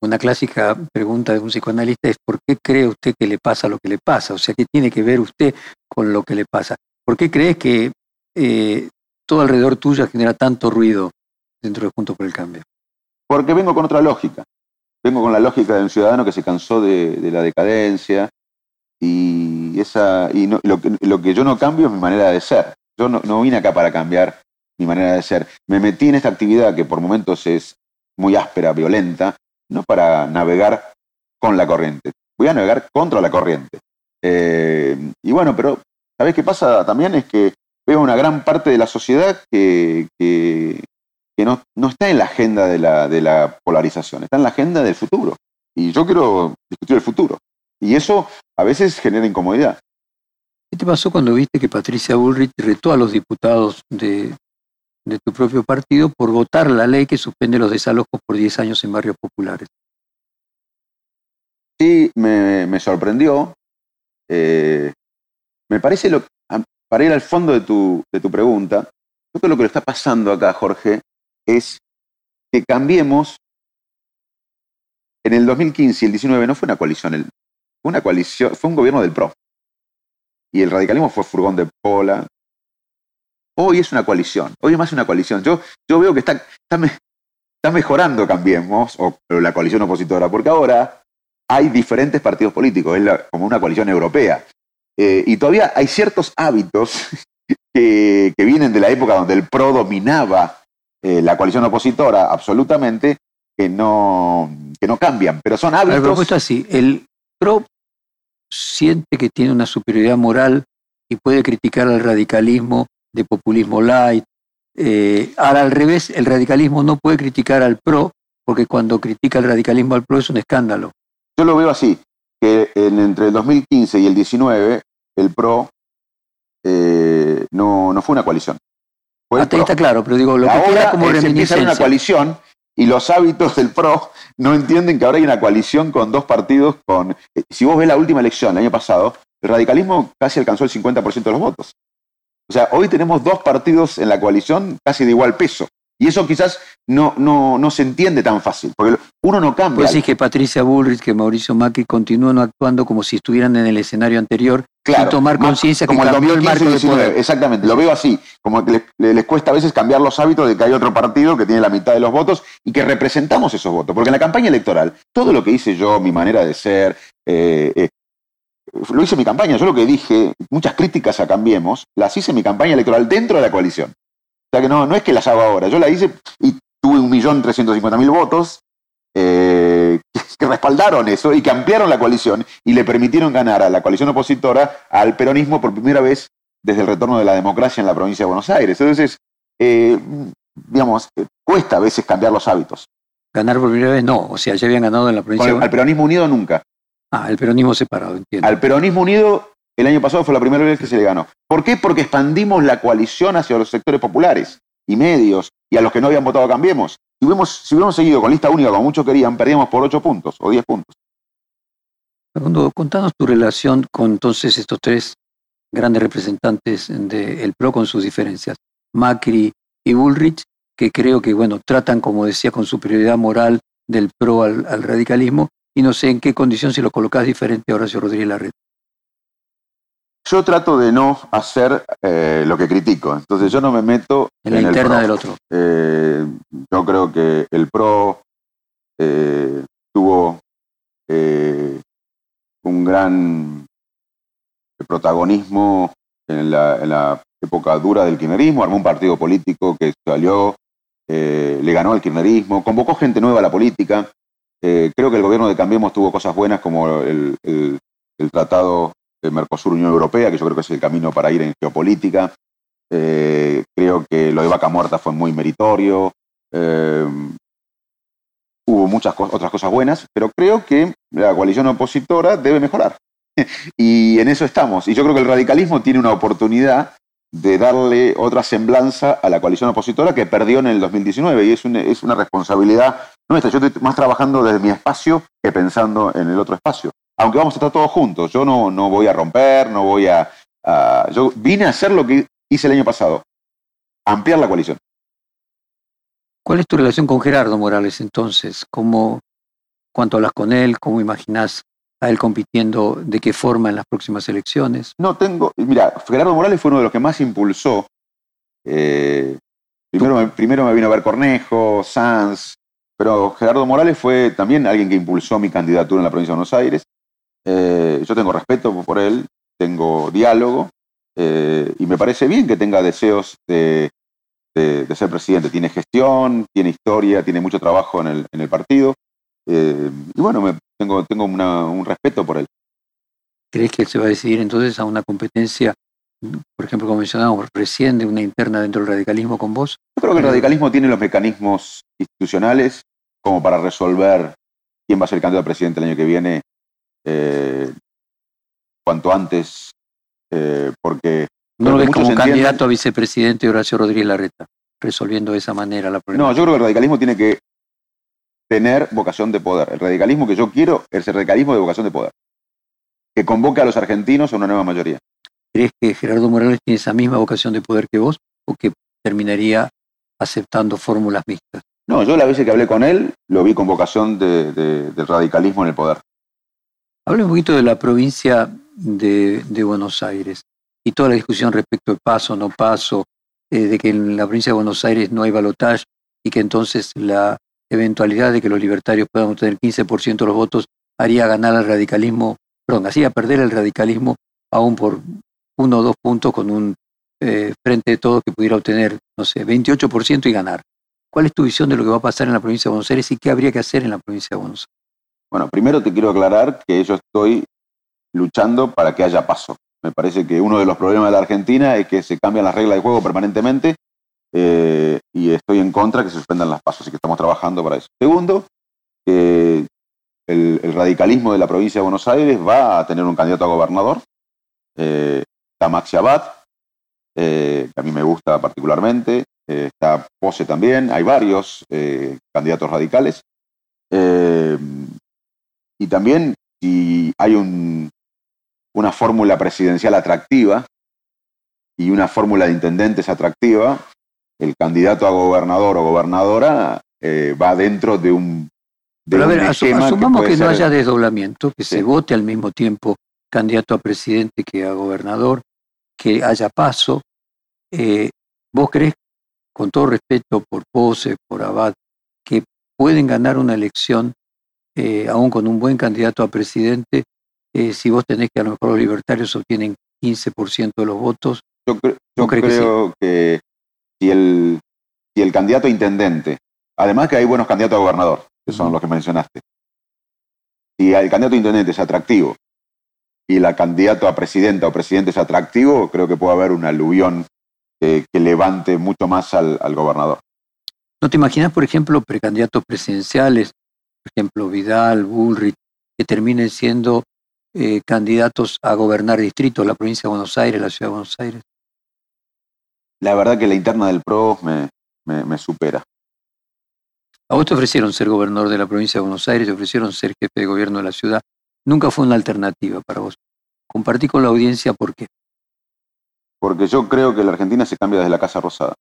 una clásica pregunta de un psicoanalista es ¿por qué cree usted que le pasa lo que le pasa? O sea, ¿qué tiene que ver usted con lo que le pasa? ¿Por qué crees que eh, todo alrededor tuyo genera tanto ruido dentro de Juntos por el Cambio? Porque vengo con otra lógica. Vengo con la lógica de un ciudadano que se cansó de, la decadencia y, esa, y lo, que, yo no cambio es mi manera de ser. Yo no, vine acá para cambiar mi manera de ser. Me metí en esta actividad que por momentos es muy áspera, violenta, no para navegar con la corriente. Voy a navegar contra la corriente. Eh, y bueno, pero ¿sabes qué pasa también? Es que veo una gran parte de la sociedad que, que no, no está en la agenda de la, de la polarización, está en la agenda del futuro. Y yo quiero discutir el futuro. Y eso a veces genera incomodidad. ¿Qué te pasó cuando viste que Patricia Bullrich retó a los diputados de, de tu propio partido por votar la ley que suspende los desalojos por 10 años en barrios populares? Sí, me, me sorprendió. Eh, me parece, lo, para ir al fondo de tu, de tu pregunta, creo que lo que está pasando acá, Jorge, es que cambiemos. En el 2015 y el 19 no fue una coalición, fue una coalición, fue un gobierno del PRO. Y el radicalismo fue furgón de Pola. Hoy es una coalición, hoy es más una coalición. Yo, yo veo que está, está, mejorando Cambiemos, o la coalición opositora, porque ahora hay diferentes partidos políticos, es como una coalición europea. Eh, y todavía hay ciertos hábitos que, que, vienen de la época donde el PRO dominaba eh, la coalición opositora absolutamente que no, que no cambian, pero son hábitos. El propuesto así, el PRO siente que tiene una superioridad moral y puede criticar al radicalismo de populismo light. Eh, ahora al revés, el radicalismo no puede criticar al PRO porque cuando critica el radicalismo al PRO es un escándalo. Yo lo veo así, que entre el 2015 y el 19 el PRO eh, no, no fue una coalición. Hasta está claro, pero digo, lo que ahora como se empieza una coalición y los hábitos del PRO no entienden que ahora hay una coalición con dos partidos con... Eh, si vos ves la última elección, el año pasado, el radicalismo casi alcanzó el 50% de los votos. O sea, hoy tenemos dos partidos en la coalición casi de igual peso. Y eso quizás no, no, no se entiende tan fácil, porque uno no cambia. Pues sí que Patricia Bullrich, que Mauricio Macri continúan actuando como si estuvieran en el escenario anterior, claro, tomar conciencia que cambió el marco de poder. Exactamente, lo veo así, como que les, cuesta a veces cambiar los hábitos de que hay otro partido que tiene la mitad de los votos y que representamos esos votos. Porque en la campaña electoral, todo lo que hice yo, mi manera de ser, eh, eh, lo hice en mi campaña. Yo lo que dije, muchas críticas a Cambiemos, las hice en mi campaña electoral dentro de la coalición. O sea que no, no es que las hago ahora. Yo la hice y tuve un millón trescientos cincuenta mil votos eh, que respaldaron eso y que ampliaron la coalición y le permitieron ganar a la coalición opositora al peronismo por primera vez desde el retorno de la democracia en la provincia de Buenos Aires. Entonces, eh, digamos, cuesta a veces cambiar los hábitos. Ganar por primera vez no, o sea, ya habían ganado en la provincia. al peronismo unido nunca. Ah, el peronismo separado, entiendo. Al peronismo unido el año pasado fue la primera vez que se le ganó. ¿Por qué? Porque expandimos la coalición hacia los sectores populares y medios y a los que no habían votado Cambiemos. Si hubiéramos, seguido con lista única como muchos querían, perdíamos por 8 puntos o 10 puntos. Segundo, contanos tu relación con entonces estos tres grandes representantes del PRO con sus diferencias, Macri y Bullrich, que creo que, bueno, tratan, como decía, con superioridad moral del PRO al, radicalismo y no sé en qué condición si lo colocás diferente a Horacio Rodríguez Larreta. Yo trato de no hacer eh, lo que critico, entonces yo no me meto en la interna del otro. Eh, yo creo que el PRO eh, tuvo un gran protagonismo en la, época dura del kirchnerismo, armó un partido político que salió, le ganó al kirchnerismo, convocó gente nueva a la política. creo que el gobierno de Cambiemos tuvo cosas buenas como el, el tratado Mercosur-Unión Europea, que yo creo que es el camino para ir en geopolítica. Eh, creo que lo de Vaca Muerta fue muy meritorio. Eh, hubo muchas otras cosas buenas, pero creo que la coalición opositora debe mejorar. y en eso estamos. Y yo creo que el radicalismo tiene una oportunidad de darle otra semblanza a la coalición opositora que perdió en el 2019 y es una, es una responsabilidad nuestra. Yo estoy más trabajando desde mi espacio que pensando en el otro espacio aunque vamos a estar todos juntos. Yo no, no voy a romper, no voy a, Yo vine a hacer lo que hice el año pasado, ampliar la coalición. ¿Cuál es tu relación con Gerardo Morales entonces? ¿Cómo, ¿Cuánto hablas con él? ¿Cómo imaginas a él compitiendo? ¿De qué forma en las próximas elecciones? No tengo... Mira, Gerardo Morales fue uno de los que más impulsó. Eh, primero, me, primero me vino a ver Cornejo, Sanz, pero Gerardo Morales fue también alguien que impulsó mi candidatura en la provincia de Buenos Aires. Eh, yo tengo respeto por él, tengo diálogo eh, y me parece bien que tenga deseos de, ser presidente. Tiene gestión, tiene historia, tiene mucho trabajo en el, partido. Eh, y bueno, me, tengo, tengo un respeto por él. ¿Crees que se va a decidir entonces a una competencia, por ejemplo, como mencionábamos recién, de una interna dentro del radicalismo con vos? Yo creo que el radicalismo tiene los mecanismos institucionales como para resolver quién va a ser el candidato a presidente el año que viene eh, cuanto antes, eh, porque... No lo ves como candidato a vicepresidente Horacio Rodríguez Larreta, resolviendo de esa manera la problema. No, yo creo que el radicalismo tiene que tener vocación de poder. El radicalismo que yo quiero es el radicalismo de vocación de poder, que convoque a los argentinos a una nueva mayoría. ¿Crees que Gerardo Morales tiene esa misma vocación de poder que vos o que terminaría aceptando fórmulas mixtas? No, yo la vez que hablé con él lo vi con vocación de, del radicalismo en el poder. Hable un poquito de la provincia de, Buenos Aires y toda la discusión respecto al paso, no paso, eh, de que en la provincia de Buenos Aires no hay balotaje y que entonces la eventualidad de que los libertarios puedan obtener 15% de los votos haría ganar al radicalismo, perdón, hacía perder el radicalismo aún por uno o dos puntos con un eh, frente de todos que pudiera obtener, no sé, 28% y ganar. ¿Cuál es tu visión de lo que va a pasar en la provincia de Buenos Aires y qué habría que hacer en la provincia de Buenos Aires? Bueno, primero te quiero aclarar que yo estoy luchando para que haya paso. Me parece que uno de los problemas de la Argentina es que se cambian las reglas de juego permanentemente eh, y estoy en contra que se suspendan las pasos, así que estamos trabajando para eso. Segundo, el, radicalismo de la provincia de Buenos Aires va a tener un candidato a gobernador, eh, está Maxi Abad, eh, que a mí me gusta particularmente, está Pose también, hay varios candidatos radicales. Y también si hay una fórmula presidencial atractiva y una fórmula de intendentes atractiva, el candidato a gobernador o gobernadora eh, va dentro de un... Pero a ver, asumamos que, no haya desdoblamiento, que se vote al mismo tiempo candidato a presidente que a gobernador, que haya paso. Eh, ¿Vos crees, con todo respeto por Pose, por Abad, que pueden ganar una elección eh, aún con un buen candidato a presidente, eh, si vos tenés que a lo mejor los libertarios obtienen 15% de los votos. Yo, creo que si el, si el candidato a intendente, además que hay buenos candidatos a gobernador, que son los que mencionaste, si el candidato a intendente es atractivo y la candidato a presidenta o presidente es atractivo, creo que puede haber un aluvión que levante mucho más al, al gobernador. ¿No te imaginas, por ejemplo, precandidatos presidenciales por ejemplo, Vidal, Bullrich, que terminen siendo eh, candidatos a gobernar distritos, la provincia de Buenos Aires, la ciudad de Buenos Aires? La verdad que la interna del PRO me, supera. A vos te ofrecieron ser gobernador de la provincia de Buenos Aires, te ofrecieron ser jefe de gobierno de la ciudad. Nunca fue una alternativa para vos. Compartí con la audiencia por qué. Porque yo creo que la Argentina se cambia desde la Casa Rosada.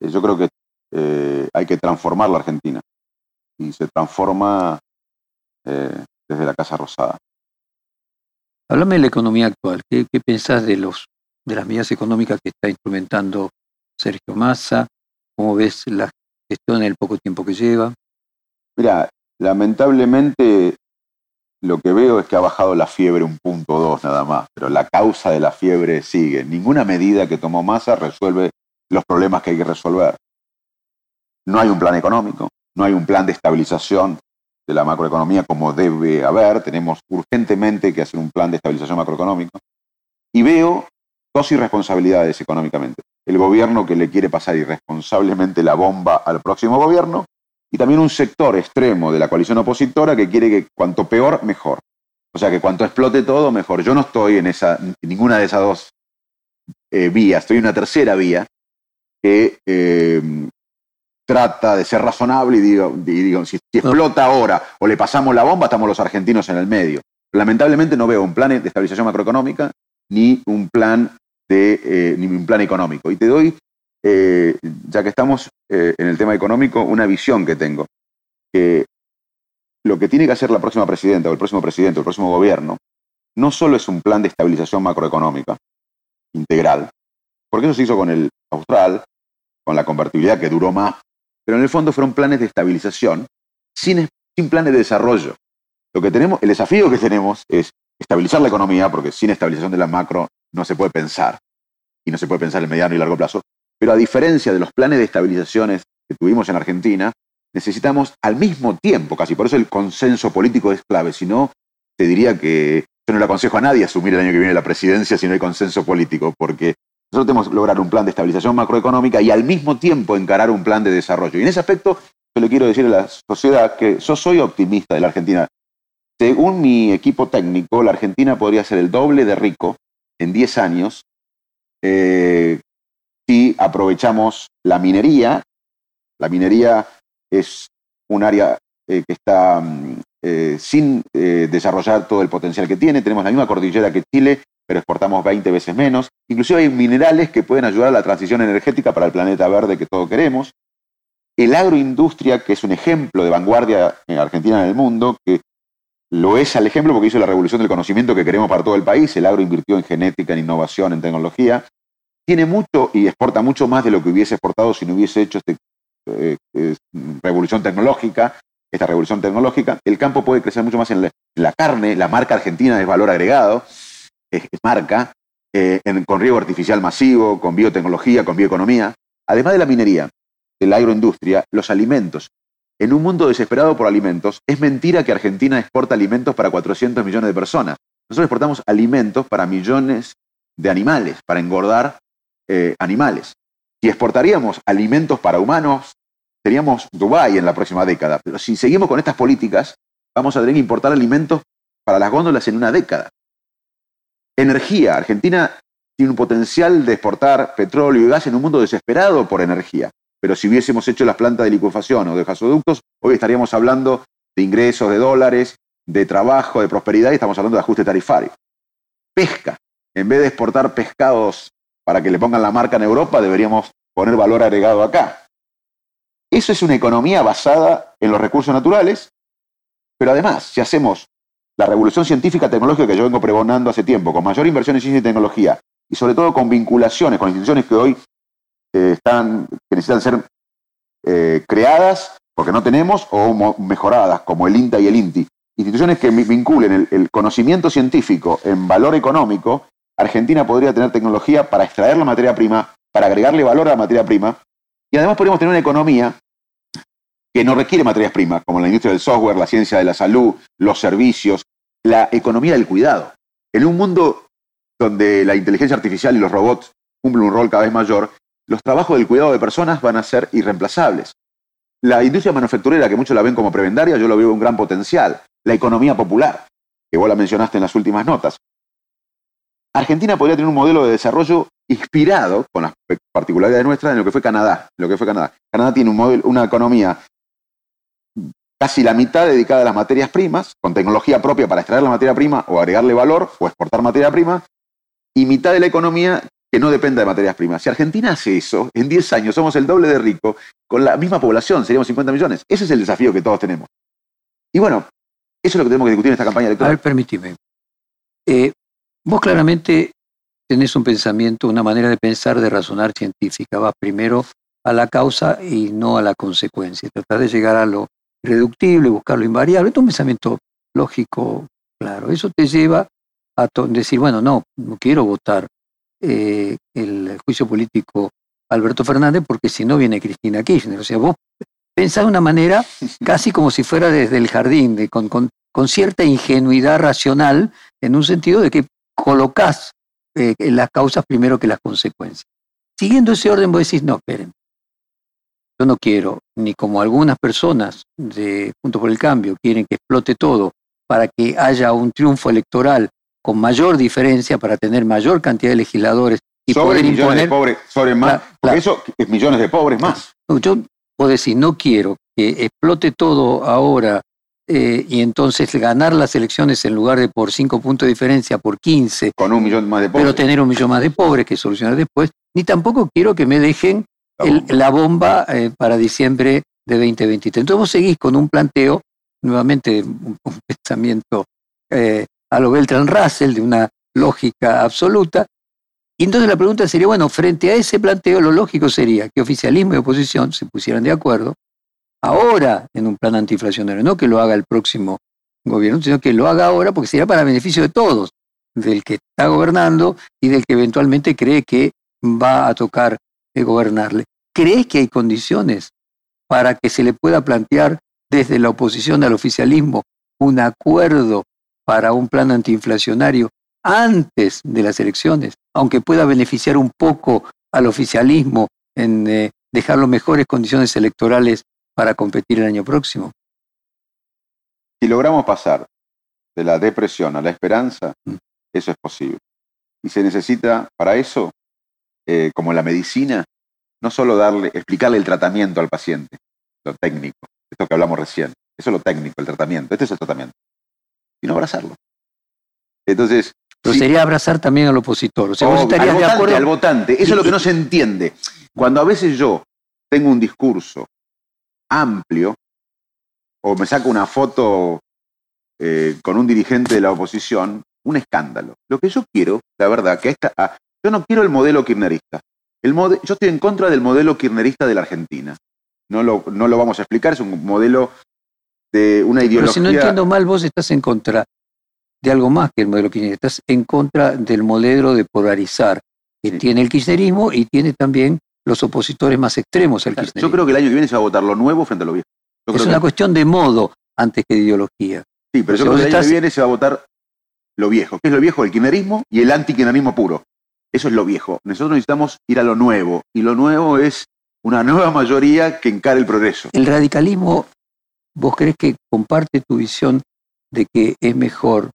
Eh, yo creo que eh, hay que transformar la Argentina. Y se transforma eh, desde la Casa Rosada. Háblame de la economía actual. ¿Qué, qué pensás de, los, de las medidas económicas que está instrumentando Sergio Massa? ¿Cómo ves la gestión en el poco tiempo que lleva? Mira, lamentablemente lo que veo es que ha bajado la fiebre un punto dos nada más, pero la causa de la fiebre sigue. Ninguna medida que tomó Massa resuelve los problemas que hay que resolver. No hay un plan económico, no hay un plan de estabilización de la macroeconomía como debe haber. Tenemos urgentemente que hacer un plan de estabilización macroeconómico. Y veo dos irresponsabilidades económicamente. El gobierno que le quiere pasar irresponsablemente la bomba al próximo gobierno y también un sector extremo de la coalición opositora que quiere que cuanto peor, mejor. O sea, que cuanto explote todo, mejor. Yo no estoy en, esa, ninguna de esas dos eh, vías, estoy en una tercera vía que eh, trata de ser razonable y digo, si, explota ahora o le pasamos la bomba, estamos los argentinos en el medio. Lamentablemente no veo un plan de estabilización macroeconómica ni un plan de eh, ni un plan económico. Y te doy, eh, ya que estamos eh, en el tema económico, una visión que tengo. Que lo que tiene que hacer la próxima presidenta o el próximo presidente o el próximo gobierno no solo es un plan de estabilización macroeconómica integral, porque eso se hizo con el austral, con la convertibilidad que duró más pero en el fondo fueron planes de estabilización sin, planes de desarrollo. Lo que tenemos, el desafío que tenemos es estabilizar la economía, porque sin estabilización de la macro no se puede pensar, y no se puede pensar en mediano y largo plazo. Pero a diferencia de los planes de estabilizaciones que tuvimos en Argentina, necesitamos al mismo tiempo, casi por eso el consenso político es clave, si no, te diría que yo no le aconsejo a nadie asumir el año que viene la presidencia si no hay consenso político, porque nosotros tenemos que lograr un plan de estabilización macroeconómica y al mismo tiempo encarar un plan de desarrollo. Y en ese aspecto, yo le quiero decir a la sociedad que yo soy optimista de la Argentina. Según mi equipo técnico, la Argentina podría ser el doble de rico en 10 años eh, si aprovechamos la minería. La minería es un área eh, que está mm, eh, sin desarrollar todo el potencial que tiene. Tenemos la misma cordillera que Chile pero exportamos 20 veces menos. Inclusive hay minerales que pueden ayudar a la transición energética para el planeta verde que todos queremos. El agroindustria, que es un ejemplo de vanguardia en Argentina en el mundo, que lo es al ejemplo porque hizo la revolución del conocimiento que queremos para todo el país. El agro invirtió en genética, en innovación, en tecnología. Tiene mucho y exporta mucho más de lo que hubiese exportado si no hubiese hecho esta eh, revolución tecnológica. Esta revolución tecnológica, el campo puede crecer mucho más en la carne, la marca argentina es valor agregado marca, eh, con riego artificial masivo, con biotecnología, con bioeconomía. Además de la minería, de la agroindustria, los alimentos. En un mundo desesperado por alimentos, es mentira que Argentina exporta alimentos para 400 millones de personas. Nosotros exportamos alimentos para millones de animales, para engordar eh, animales. Si exportaríamos alimentos para humanos, seríamos Dubái en la próxima década. Pero si seguimos con estas políticas, vamos a tener que importar alimentos para las góndolas en una década. Energía. Argentina tiene un potencial de exportar petróleo y gas en un mundo desesperado por energía. Pero si hubiésemos hecho las plantas de licuefacción o de gasoductos, hoy estaríamos hablando de ingresos de dólares, de trabajo, de prosperidad y estamos hablando de ajuste tarifario. Pesca. En vez de exportar pescados para que le pongan la marca en Europa, deberíamos poner valor agregado acá. Eso es una economía basada en los recursos naturales, pero además, si hacemos la revolución científica tecnológica que yo vengo pregonando hace tiempo, con mayor inversión en ciencia y tecnología, y sobre todo con vinculaciones con instituciones que hoy eh, están, que necesitan ser eh, creadas porque no tenemos o mejoradas, como el INTA y el INTI. Instituciones que vinculen el, el conocimiento científico en valor económico, Argentina podría tener tecnología para extraer la materia prima, para agregarle valor a la materia prima, y además podríamos tener una economía que no requiere materias primas, como la industria del software, la ciencia de la salud, los servicios, la economía del cuidado. En un mundo donde la inteligencia artificial y los robots cumplen un rol cada vez mayor, los trabajos del cuidado de personas van a ser irreemplazables. La industria manufacturera, que muchos la ven como prebendaria, yo lo veo un gran potencial. La economía popular, que vos la mencionaste en las últimas notas. Argentina podría tener un modelo de desarrollo inspirado, con las particularidades nuestras, en lo que fue Canadá. lo que fue Canadá. Canadá tiene un modelo, una economía casi la mitad dedicada a las materias primas, con tecnología propia para extraer la materia prima o agregarle valor o exportar materia prima, y mitad de la economía que no dependa de materias primas. Si Argentina hace eso, en 10 años somos el doble de rico, con la misma población, seríamos 50 millones. Ese es el desafío que todos tenemos. Y bueno, eso es lo que tenemos que discutir en esta campaña electoral. A ver, permíteme. Eh, vos claramente tenés un pensamiento, una manera de pensar, de razonar científica. Vas primero a la causa y no a la consecuencia. Tratar de llegar a lo reductible, buscar lo invariable. Es un pensamiento lógico, claro. Eso te lleva a decir, bueno, no, no quiero votar eh, el juicio político Alberto Fernández porque si no viene Cristina Kirchner. O sea, vos pensás de una manera casi como si fuera desde el jardín, de, con, con, cierta ingenuidad racional, en un sentido de que colocás eh, las causas primero que las consecuencias. Siguiendo ese orden, vos decís, no, esperen, yo no quiero, ni como algunas personas de Juntos por el Cambio quieren que explote todo para que haya un triunfo electoral con mayor diferencia, para tener mayor cantidad de legisladores y sobre poder millones imponer. de pobres, sobre más, porque eso es millones de pobres más. Yo puedo decir, no quiero que explote todo ahora eh, y entonces ganar las elecciones en lugar de por 5 puntos de diferencia, por 15, Con un millón más de pobres. pero tener un millón más de pobres que solucionar después, ni tampoco quiero que me dejen La el- la bomba eh, para diciembre de 2023. Entonces vos seguís con un planteo, nuevamente un, un pensamiento eh, a lo Beltran Russell, de una lógica absoluta. Y entonces la pregunta sería, bueno, frente a ese planteo, lo lógico sería que oficialismo y oposición se pusieran de acuerdo ahora en un plan antiinflacionario, no que lo haga el próximo gobierno, sino que lo haga ahora porque sería para beneficio de todos, del que está gobernando y del que eventualmente cree que va a tocar eh, gobernarle. ¿Crees que hay condiciones para que se le pueda plantear desde la oposición al oficialismo un acuerdo para un plan antiinflacionario antes de las elecciones, aunque pueda beneficiar un poco al oficialismo en eh, dejarlo mejores condiciones electorales para competir el año próximo? Si logramos pasar de la depresión a la esperanza, Mm. eso es posible. Y se necesita para eso, eh, como en la medicina, no solo darle, explicarle el tratamiento al paciente, lo técnico, esto que hablamos recién, eso es lo técnico, el tratamiento, este es el tratamiento, sino abrazarlo. Entonces, Pero sí, sería abrazar también al opositor. O sea, vos estarías al de votante, acuerdo. al votante. Eso Y- es lo que no se entiende. Cuando a veces yo tengo un discurso amplio o me saco una foto eh, con un dirigente de la oposición, un escándalo. Lo que yo quiero, la verdad, que esta, ah, yo no quiero el modelo kirchnerista. El mode- yo estoy en contra del modelo kirchnerista de la Argentina. No lo, no lo vamos a explicar, es un modelo de una Pero ideología. si no entiendo mal, vos estás en contra de algo más que el modelo kirchnerista. Estás en contra del modelo de polarizar que Sí. tiene el kirchnerismo y tiene también los opositores más extremos al Yo kirchnerismo. creo que el año que viene se va a votar lo nuevo frente a lo viejo. Yo es creo una que- cuestión de modo antes que de ideología. Sí, pero yo creo que el año estás- que viene se va a votar lo viejo. ¿Qué es lo viejo? El kirchnerismo y el antikirchnerismo puro. Eso es lo viejo. Nosotros necesitamos ir a lo nuevo. Y lo nuevo es una nueva mayoría que encare el progreso. El radicalismo, ¿vos crees que comparte tu visión de que es mejor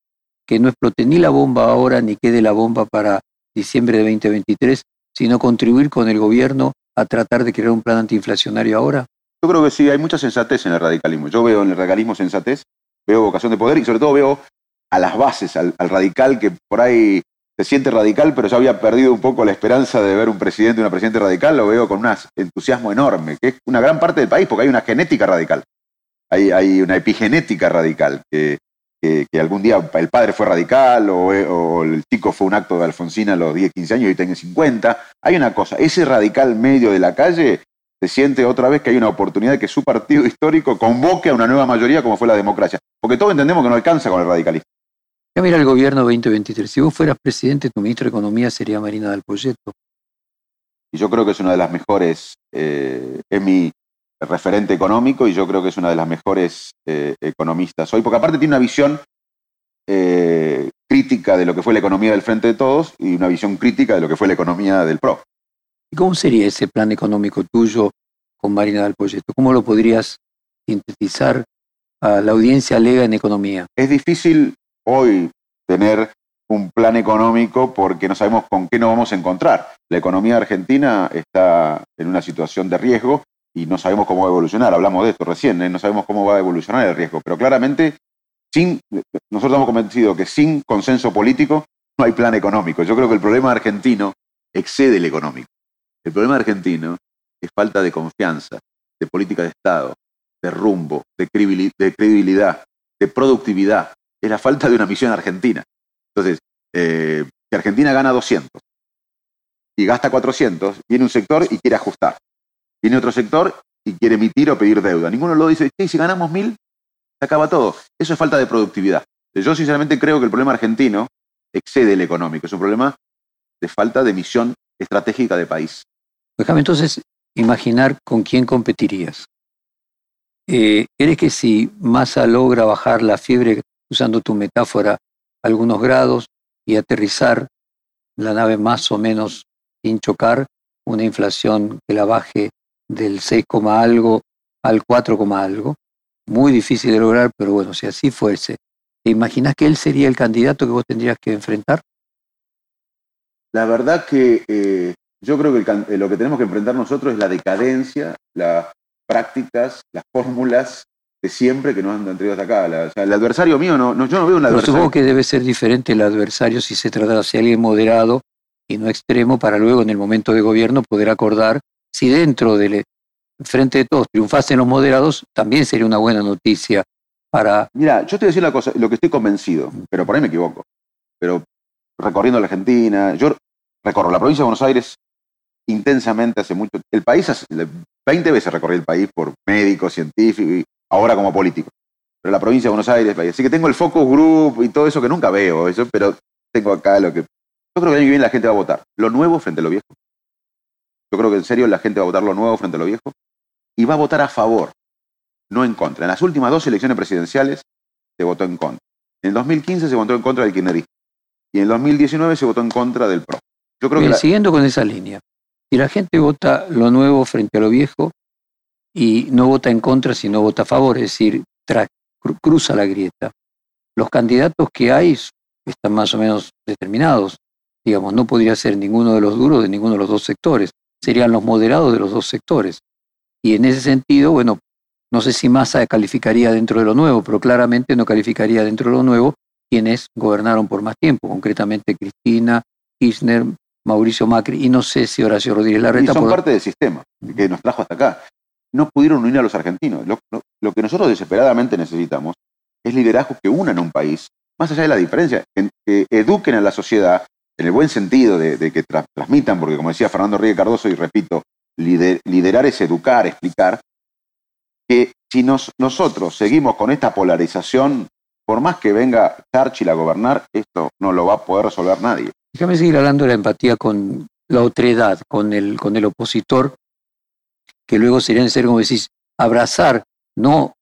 que no explote ni la bomba ahora ni quede la bomba para diciembre de 2023, sino contribuir con el gobierno a tratar de crear un plan antiinflacionario ahora? Yo creo que sí, hay mucha sensatez en el radicalismo. Yo veo en el radicalismo sensatez, veo vocación de poder y sobre todo veo a las bases, al, al radical que por ahí se siente radical, pero ya había perdido un poco la esperanza de ver un presidente, una presidente radical, lo veo con un entusiasmo enorme, que es una gran parte del país, porque hay una genética radical. Hay, una epigenética radical, que algún día el padre fue radical o, o el chico fue un acto de Alfonsina a los 10, 15 años y hoy tiene 50. Hay una cosa, ese radical medio de la calle se siente otra vez que hay una oportunidad de que su partido histórico convoque a una nueva mayoría como fue la democracia. Porque todos entendemos que no alcanza con el radicalismo. Ya mira el gobierno 2023. Si vos fueras presidente, tu ministro de Economía sería Marina del Proyecto. Y yo creo que es una de las mejores, eh, es mi referente económico y yo creo que es una de las mejores eh, economistas hoy, porque aparte tiene una visión eh, crítica de lo que fue la economía del Frente de Todos y una visión crítica de lo que fue la economía del PRO. ¿Y cómo sería ese plan económico tuyo con Marina del Proyecto? ¿Cómo lo podrías sintetizar a la audiencia lega en economía? Es difícil hoy tener un plan económico porque no sabemos con qué nos vamos a encontrar. La economía argentina está en una situación de riesgo y no sabemos cómo va a evolucionar. Hablamos de esto recién, ¿eh? no sabemos cómo va a evolucionar el riesgo, pero claramente sin, nosotros estamos convencidos que sin consenso político no hay plan económico. Yo creo que el problema argentino excede el económico. El problema argentino es falta de confianza, de política de Estado, de rumbo, de credibilidad, de productividad. Es la falta de una misión argentina. Entonces, eh, si Argentina gana 200 y gasta 400, viene un sector y quiere ajustar. Viene otro sector y quiere emitir o pedir deuda. Ninguno lo dice, si ganamos mil, se acaba todo. Eso es falta de productividad. Yo sinceramente creo que el problema argentino excede el económico. Es un problema de falta de misión estratégica de país. Déjame entonces imaginar con quién competirías. Eh, ¿Crees que si Massa logra bajar la fiebre, usando tu metáfora, algunos grados y aterrizar la nave más o menos sin chocar, una inflación que la baje del 6, algo al 4, algo? Muy difícil de lograr, pero bueno, si así fuese, ¿te imaginas que él sería el candidato que vos tendrías que enfrentar? La verdad que eh, yo creo que lo que tenemos que enfrentar nosotros es la decadencia, las prácticas, las fórmulas de siempre que nos han traído hasta acá. el adversario mío, no, yo no veo un adversario. supongo que debe ser diferente el adversario si se trata de alguien moderado y no extremo para luego en el momento de gobierno poder acordar si dentro del frente de todos triunfasen los moderados, también sería una buena noticia para... Mira, yo te voy a decir una cosa, lo que estoy convencido, pero por ahí me equivoco, pero recorriendo la Argentina, yo recorro la provincia de Buenos Aires intensamente hace mucho. El país, hace, 20 veces recorrí el país por médico, científico y ahora como político. Pero la provincia de Buenos Aires, así que tengo el focus group y todo eso que nunca veo, eso, pero tengo acá lo que. Yo creo que viene la gente va a votar lo nuevo frente a lo viejo. Yo creo que en serio la gente va a votar lo nuevo frente a lo viejo y va a votar a favor, no en contra. En las últimas dos elecciones presidenciales se votó en contra. En el 2015 se votó en contra del kirchnerismo y en el 2019 se votó en contra del PRO. Yo creo que Siguiendo con esa línea, si la gente vota lo nuevo frente a lo viejo y no vota en contra, sino vota a favor, es decir, cruza la grieta, los candidatos que hay están más o menos determinados. Digamos, no podría ser ninguno de los duros de ninguno de los dos sectores, serían los moderados de los dos sectores. Y en ese sentido, bueno, no sé si Massa calificaría dentro de lo nuevo, pero claramente no calificaría dentro de lo nuevo quienes gobernaron por más tiempo, concretamente Cristina, Kirchner, Mauricio Macri y no sé si Horacio Rodríguez Larreta. Y son parte del sistema que nos trajo hasta acá. No pudieron unir a los argentinos. Lo, que nosotros desesperadamente necesitamos es liderazgo que unan a un país, más allá de la diferencia, que, eduquen a la sociedad en el buen sentido de, que transmitan, porque como decía Fernando Ríos Cardoso, y repito, liderar es educar, explicar, que si nosotros seguimos con esta polarización, por más que venga Churchill a gobernar, esto no lo va a poder resolver nadie. Déjame seguir hablando de la empatía con la otredad, con el, con el opositor, que luego sería necesario, como decís, abrazar no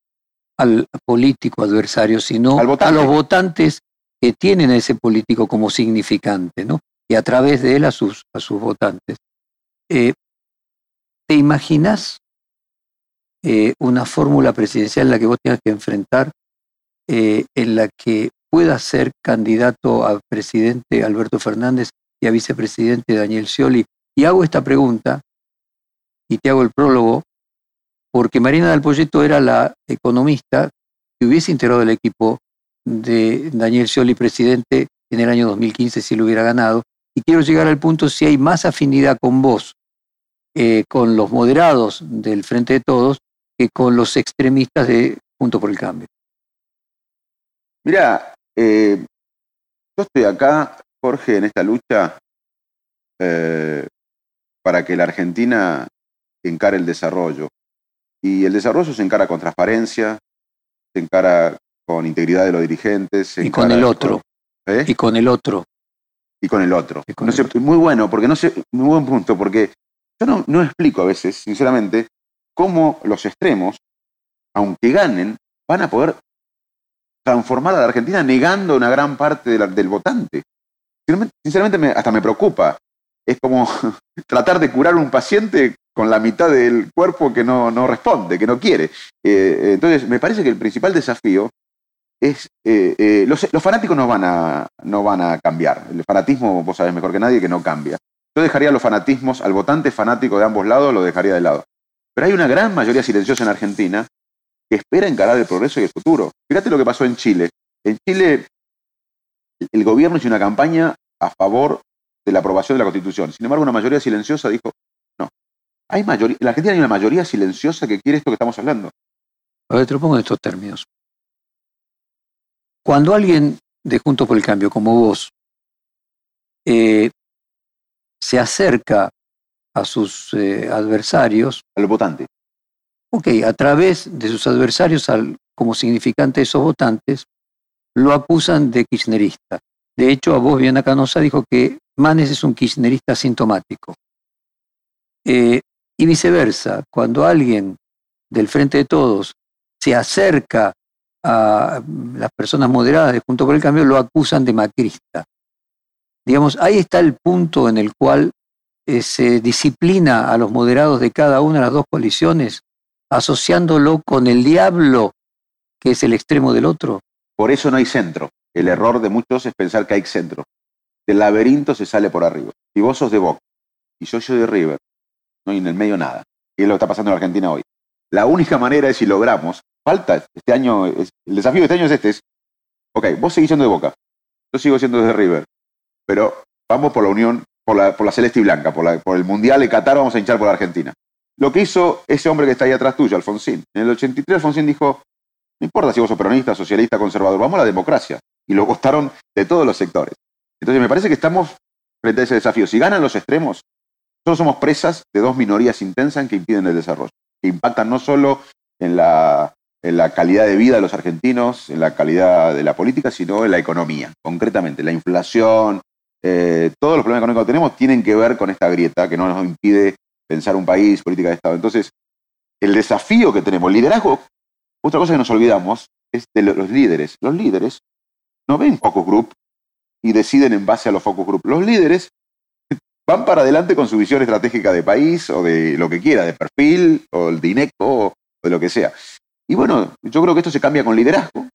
al político adversario, sino a los votantes que tienen a ese político como significante, ¿no? Y a través de él a sus, a sus votantes. Eh, ¿Te imaginas eh, una fórmula presidencial en la que vos tengas que enfrentar, eh, en la que pueda ser candidato a presidente Alberto Fernández y a vicepresidente Daniel Scioli. Y hago esta pregunta y te hago el prólogo, porque Marina del Poyeto era la economista que hubiese integrado el equipo de Daniel Scioli presidente en el año 2015 si lo hubiera ganado. Y quiero llegar al punto si hay más afinidad con vos, eh, con los moderados del Frente de Todos, que con los extremistas de Junto por el Cambio. Mira, eh, yo estoy acá, Jorge, en esta lucha eh, para que la Argentina encare el desarrollo. Y el desarrollo se encara con transparencia, se encara con integridad de los dirigentes. y con el otro. ¿eh? Y con el otro. Y con el otro. muy bueno, porque no sé, muy buen punto, porque yo no, no explico a veces, sinceramente, cómo los extremos, aunque ganen, van a poder transformar a la Argentina negando una gran parte del votante. Sinceramente, hasta me preocupa. Es como tratar de curar a un paciente con la mitad del cuerpo que no, no responde, que no quiere. Eh, entonces, me parece que el principal desafío es, eh, eh, los, fanáticos no van, a, no van a cambiar. El fanatismo, vos sabés mejor que nadie, que no cambia. Yo dejaría los fanatismos, al votante fanático de ambos lados, lo dejaría de lado. Pero hay una gran mayoría silenciosa en Argentina que espera encarar el progreso y el futuro. Fíjate lo que pasó en Chile. En Chile, el gobierno hizo una campaña a favor de la aprobación de la Constitución. Sin embargo, una mayoría silenciosa dijo. Hay mayoría, en la Argentina hay una mayoría silenciosa que quiere esto que estamos hablando. A ver, te lo pongo en estos términos. Cuando alguien de Juntos por el Cambio, como vos, eh, se acerca a sus eh, adversarios. Al votante. Ok, a través de sus adversarios, al, como significante de esos votantes, lo acusan de kirchnerista. De hecho, a vos, Viana Canosa, dijo que Manes es un kirchnerista sintomático. Eh, y viceversa, cuando alguien del Frente de Todos se acerca a las personas moderadas de Junto por el Cambio, lo acusan de macrista. Digamos, ahí está el punto en el cual eh, se disciplina a los moderados de cada una de las dos coaliciones, asociándolo con el diablo, que es el extremo del otro. Por eso no hay centro. El error de muchos es pensar que hay centro. Del laberinto se sale por arriba. Si vos sos de Boca y yo soy de River, no hay en el medio nada. Y es lo que está pasando en Argentina hoy. La única manera es si logramos, falta este año, el desafío de este año es este, es, ok, vos seguís siendo de Boca, yo sigo siendo de River, pero vamos por la unión, por la, por la celeste y blanca, por, por el Mundial de Qatar vamos a hinchar por la Argentina. Lo que hizo ese hombre que está ahí atrás tuyo, Alfonsín. En el 83 Alfonsín dijo, no importa si vos sos peronista, socialista, conservador, vamos a la democracia. Y lo costaron de todos los sectores. Entonces me parece que estamos frente a ese desafío. Si ganan los extremos, solo somos presas de dos minorías intensas que impiden el desarrollo, que impactan no solo en la, en la calidad de vida de los argentinos, en la calidad de la política, sino en la economía, concretamente. La inflación, eh, todos los problemas económicos que tenemos tienen que ver con esta grieta que no nos impide pensar un país, política de Estado. Entonces, el desafío que tenemos, liderazgo, otra cosa que nos olvidamos es de los líderes. Los líderes no ven focus group y deciden en base a los focus group. Los líderes van para adelante con su visión estratégica de país o de lo que quiera, de perfil o el de o de lo que sea. Y bueno, yo creo que esto se cambia con liderazgo,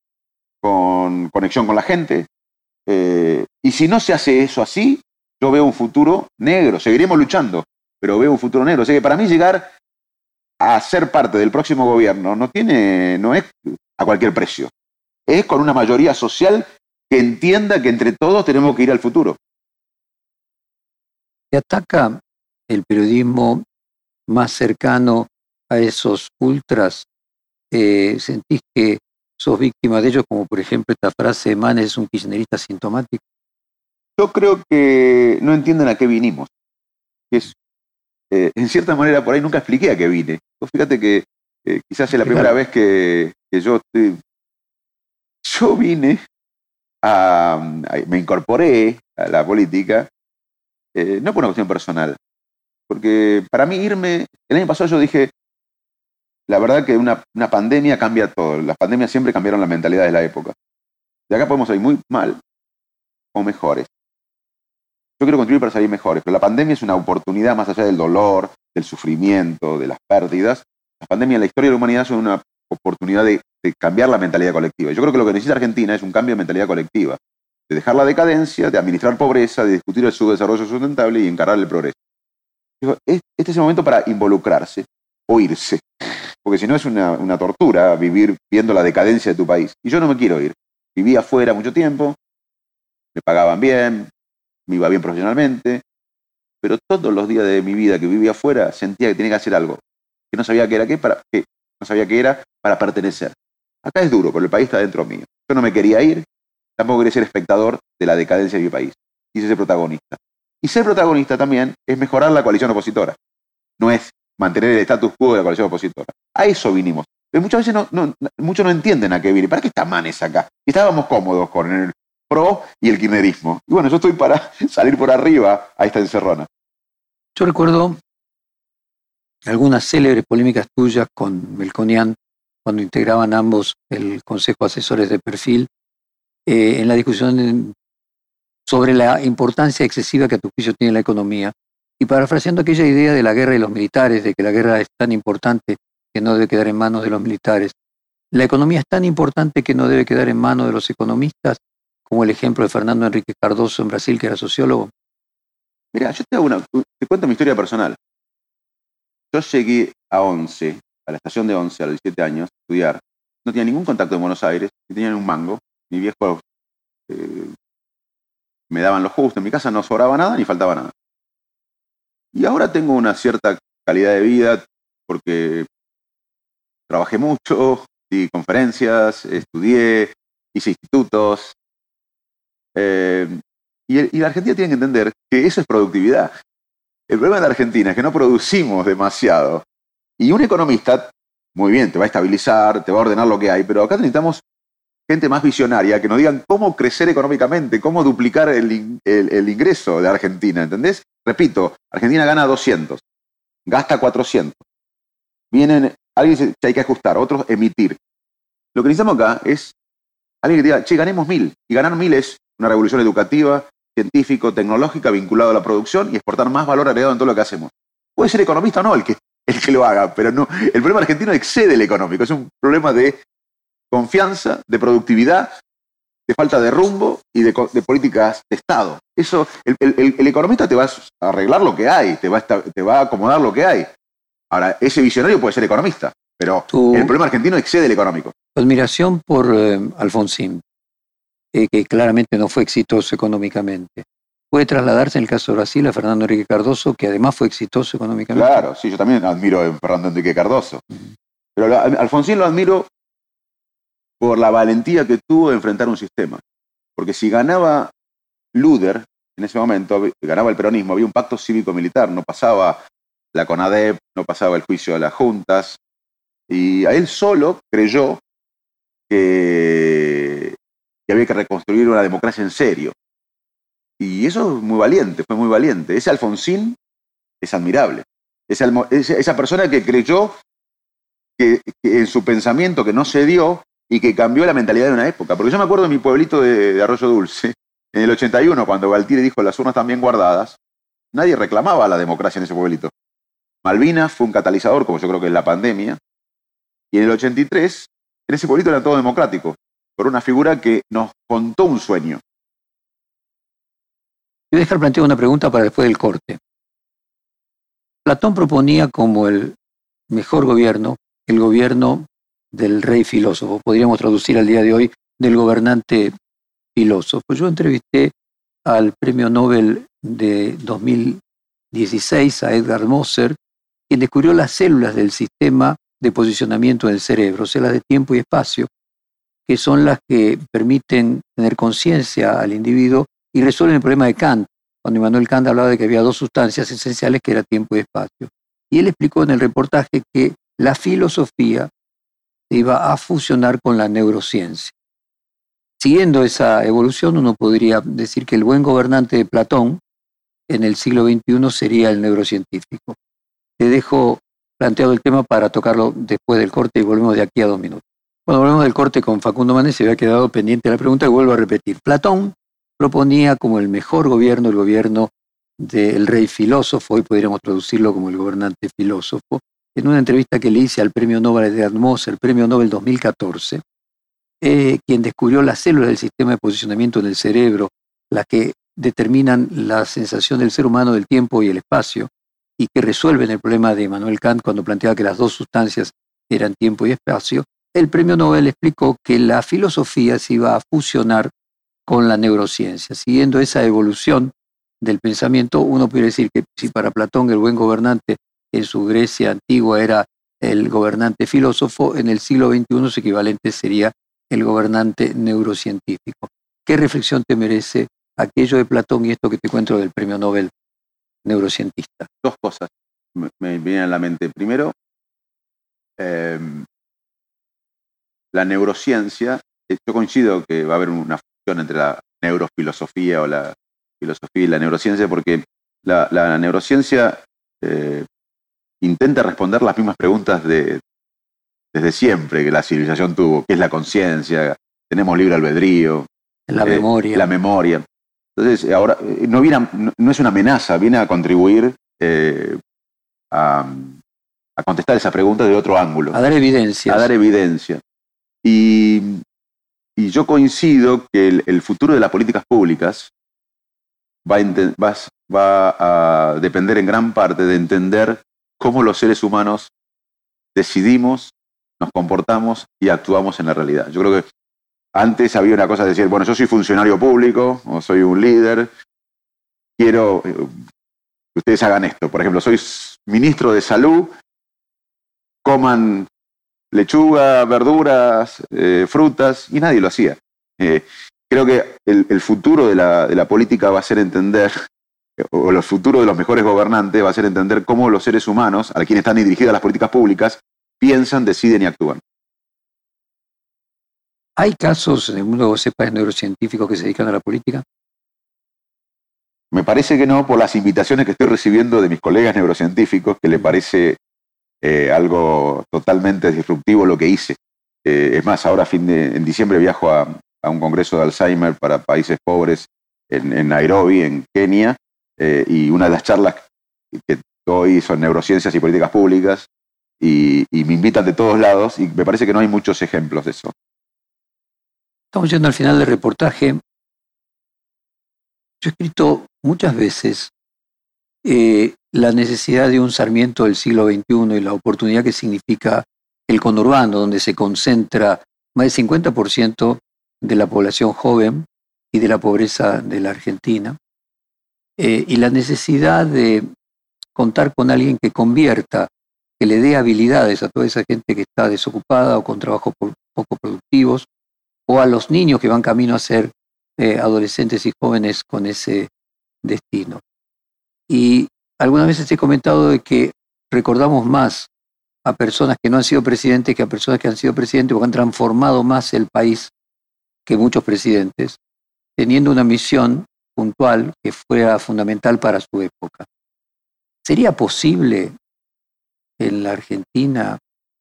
con conexión con la gente. Eh, y si no se hace eso así, yo veo un futuro negro. Seguiremos luchando, pero veo un futuro negro. O sea que para mí llegar a ser parte del próximo gobierno no tiene, no es a cualquier precio. Es con una mayoría social que entienda que entre todos tenemos que ir al futuro. ¿Te ataca el periodismo más cercano a esos ultras? Eh, ¿Sentís que sos víctima de ellos, como por ejemplo esta frase de Manes es un kirchnerista sintomático? Yo creo que no entienden a qué vinimos. Es eh, en cierta manera por ahí nunca expliqué a qué vine. fíjate que eh, quizás es la primera vez que, yo estoy, yo vine a, me incorporé a la política, eh, no por una cuestión personal, porque para mí irme, el año pasado yo dije, la verdad que una, una pandemia cambia todo, las pandemias siempre cambiaron la mentalidad de la época. De acá podemos salir muy mal o mejores. Yo quiero contribuir para salir mejores, pero la pandemia es una oportunidad más allá del dolor, del sufrimiento, de las pérdidas. La pandemia en la historia de la humanidad son una oportunidad de, cambiar la mentalidad colectiva. Yo creo que lo que necesita Argentina es un cambio de mentalidad colectiva, de dejar la decadencia, de administrar pobreza, de discutir el subdesarrollo sustentable y encarar el progreso. Este es el momento para involucrarse o irse, porque si no es una, tortura vivir viendo la decadencia de tu país. Y yo no me quiero ir. Viví afuera mucho tiempo, me pagaban bien, me iba bien profesionalmente, pero todos los días de mi vida que vivía afuera sentía que tenía que hacer algo, que no sabía qué era qué, para, que no sabía qué era para pertenecer. Acá es duro, pero el país está dentro mío. Yo no me quería ir, tampoco quería ser espectador de la decadencia de mi país. Quise ser protagonista. Y ser protagonista también es mejorar la coalición opositora. No es mantener el status quo de la coalición opositora. A eso vinimos. Pero muchas veces muchos no entienden a qué viene. ¿Para qué está Manes acá? estábamos cómodos con el, pro y el kirchnerismo. Y bueno, yo estoy para salir por arriba a esta encerrona. Yo recuerdo algunas célebres polémicas tuyas con Melconian cuando integraban ambos el Consejo de Asesores de Perfil, eh, en la discusión sobre la importancia excesiva que a tu juicio tiene la economía. Y parafraseando aquella idea de la guerra y los militares, de que la guerra es tan importante que no debe quedar en manos de los militares, la economía es tan importante que no debe quedar en manos de los economistas como el ejemplo de Fernando Enrique Cardoso en Brasil, que era sociólogo? Mira, yo te, una, te cuento mi historia personal. Yo llegué a 11, a la estación de 11 a los 17 años, a estudiar. No tenía ningún contacto en Buenos Aires, ni tenía un mango. Mi viejo, eh, me daban lo justo, en mi casa no sobraba nada ni faltaba nada. Y ahora tengo una cierta calidad de vida porque trabajé mucho, di conferencias, estudié, hice institutos. Eh, y, y la Argentina tiene que entender que eso es productividad. El problema de la Argentina es que no producimos demasiado. Y un economista, muy bien, te va a estabilizar, te va a ordenar lo que hay, pero acá necesitamos gente más visionaria que nos digan cómo crecer económicamente, cómo duplicar el, ingreso de Argentina, ¿entendés? Repito, Argentina gana 200, gasta 400. Vienen, alguien dice que hay que ajustar, otros emitir. Lo que necesitamos acá es alguien que diga, che, ganemos mil. Y ganar mil es una revolución educativa, científico, tecnológica, vinculado a la producción y exportar más valor agregado en todo lo que hacemos. Puede ser economista o no el que, el que lo haga, pero no. El problema argentino excede el económico, es un problema de confianza, de productividad, de falta de rumbo y de, políticas de Estado. Eso, el, economista te va a arreglar lo que hay, te va, a, te va a acomodar lo que hay. Ahora, ese visionario puede ser economista, pero el problema argentino excede el económico. admiración por eh, Alfonsín, eh, que claramente no fue exitoso económicamente. Puede trasladarse en el caso de Brasil a Fernando Enrique Cardoso, que además fue exitoso económicamente. Claro, sí, yo también admiro a Fernando Enrique Cardoso. Pero Alfonsín lo admiro por la valentía que tuvo de enfrentar un sistema. Porque si ganaba Luder, en ese momento, ganaba el peronismo, había un pacto cívico-militar, no pasaba la CONADEP, no pasaba el juicio de las juntas, y a él solo creyó que, había que reconstruir una democracia en serio. Y eso es muy valiente, fue muy valiente. Ese Alfonsín es admirable. Esa, esa persona que creyó que, en su pensamiento que no se dio, y que cambió la mentalidad de una época. Porque yo me acuerdo de mi pueblito de, Arroyo Dulce, en el 81, cuando Galtieri dijo las urnas están bien guardadas, nadie reclamaba la democracia en ese pueblito. Malvinas fue un catalizador, como yo creo que es la pandemia, y en el 83, en ese pueblito era todo democrático, por una figura que nos contó un sueño. Voy a dejar plantear una pregunta para después del corte. Platón proponía como el mejor gobierno el gobierno del rey filósofo, podríamos traducir al día de hoy del gobernante filósofo. Yo entrevisté al premio Nobel de 2016 a Edgar Moser, quien descubrió las células del sistema de posicionamiento del cerebro, células de tiempo y espacio, que son las que permiten tener conciencia al individuo y resuelven el problema de Kant, cuando Immanuel Kant hablaba de que había dos sustancias esenciales que era tiempo y espacio. Y él explicó en el reportaje que la filosofía iba a fusionar con la neurociencia. Siguiendo esa evolución, uno podría decir que el buen gobernante de Platón en el siglo XXI sería el neurocientífico. Te dejo planteado el tema para tocarlo después del corte y volvemos de aquí a dos minutos. Cuando volvemos del corte con Facundo Manes, se había quedado pendiente la pregunta y vuelvo a repetir. Platón proponía como el mejor gobierno el gobierno del rey filósofo, hoy podríamos traducirlo como el gobernante filósofo, en una entrevista que le hice al premio Nobel de Atmos, el premio Nobel 2014, eh, quien descubrió las células del sistema de posicionamiento en el cerebro, las que determinan la sensación del ser humano del tiempo y el espacio, y que resuelven el problema de Manuel Kant cuando planteaba que las dos sustancias eran tiempo y espacio, el premio Nobel explicó que la filosofía se iba a fusionar con la neurociencia. Siguiendo esa evolución del pensamiento, uno puede decir que si para Platón el buen gobernante en su Grecia antigua era el gobernante filósofo, en el siglo XXI su equivalente sería el gobernante neurocientífico. ¿Qué reflexión te merece aquello de Platón y esto que te cuento del premio Nobel neurocientista? Dos cosas me, vienen a la mente. Primero, em, la neurociencia, eh, yo coincido que va a haber una fusión entre la neurofilosofía o la filosofía y la neurociencia, porque la, neurociencia eh, intenta responder las mismas preguntas de, desde siempre que la civilización tuvo, ¿qué es la conciencia? ¿Tenemos libre albedrío? La eh, memoria. La memoria. Entonces, ahora, eh, no, viene no, es una amenaza, viene a contribuir eh, a, contestar esa pregunta de otro ángulo. A dar evidencia. A dar evidencia. Y, yo coincido que el, futuro de las políticas públicas va va a depender en gran parte de entender cómo los seres humanos decidimos, nos comportamos y actuamos en la realidad. Yo creo que antes había una cosa de decir, bueno, yo soy funcionario público o soy un líder, quiero eh, que ustedes hagan esto. Por ejemplo, soy ministro de salud, coman lechuga, verduras, eh, frutas, y nadie lo hacía. Eh, creo que el, futuro de la, política va a ser entender, o el futuro de los mejores gobernantes va a ser entender cómo los seres humanos, a quienes están dirigidas las políticas públicas, piensan, deciden y actúan. ¿Hay casos en el mundo, vos sepas, neurocientíficos que se dedican a la política? Me parece que no, por las invitaciones que estoy recibiendo de mis colegas neurocientíficos, que le parece eh, algo totalmente disruptivo lo que hice. Eh, es más, ahora fin de, en diciembre viajo a, un congreso de Alzheimer para países pobres en, Nairobi, en Kenia, eh, y una de las charlas que doy son neurociencias y políticas públicas, y, me invitan de todos lados, y me parece que no hay muchos ejemplos de eso. Estamos yendo al final del reportaje. Yo he escrito muchas veces eh, la necesidad de un Sarmiento del siglo XXI y la oportunidad que significa el conurbano, donde se concentra más del 50% de la población joven y de la pobreza de la Argentina, eh, y la necesidad de contar con alguien que convierta, que le dé habilidades a toda esa gente que está desocupada o con trabajos poco productivos, o a los niños que van camino a ser eh, adolescentes y jóvenes con ese destino. Y algunas veces he comentado de que recordamos más a personas que no han sido presidentes que a personas que han sido presidentes porque han transformado más el país que muchos presidentes, teniendo una misión puntual que fuera fundamental para su época. ¿Sería posible en la Argentina,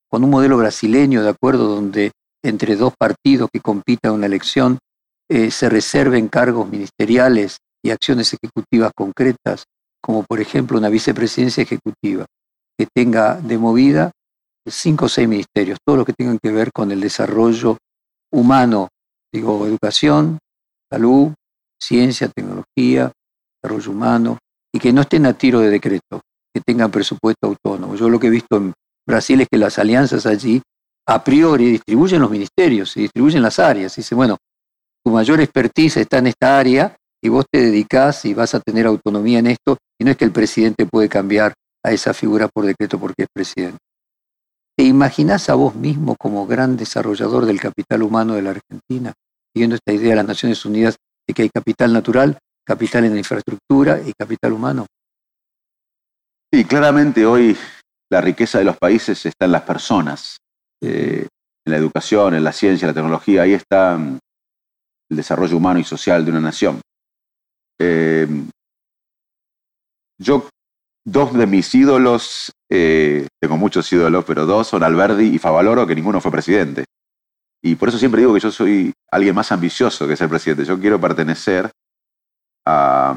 con un modelo brasileño, de acuerdo, donde entre dos partidos que compitan una elección eh, se reserven cargos ministeriales y acciones ejecutivas concretas, como por ejemplo una vicepresidencia ejecutiva, que tenga de movida cinco o seis ministerios, todo lo que tengan que ver con el desarrollo humano, digo, educación, salud, ciencia, tecnología, desarrollo humano, y que no estén a tiro de decreto, que tengan presupuesto autónomo. Yo lo que he visto en Brasil es que las alianzas allí a priori distribuyen los ministerios, se distribuyen las áreas. Y dice, bueno, tu mayor expertise está en esta área y vos te dedicás y vas a tener autonomía en esto, y no es que el presidente puede cambiar a esa figura por decreto porque es presidente. ¿Te imaginás a vos mismo como gran desarrollador del capital humano de la Argentina, siguiendo esta idea de las Naciones Unidas que hay capital natural, capital en la infraestructura y capital humano? Sí, claramente hoy la riqueza de los países está en las personas. Eh, en la educación, en la ciencia, en la tecnología, ahí está mm, el desarrollo humano y social de una nación. Eh, yo, dos de mis ídolos, eh, tengo muchos ídolos, pero dos son Alberdi y Favaloro, que ninguno fue presidente. Y por eso siempre digo que yo soy alguien más ambicioso que ser presidente. Yo quiero pertenecer a,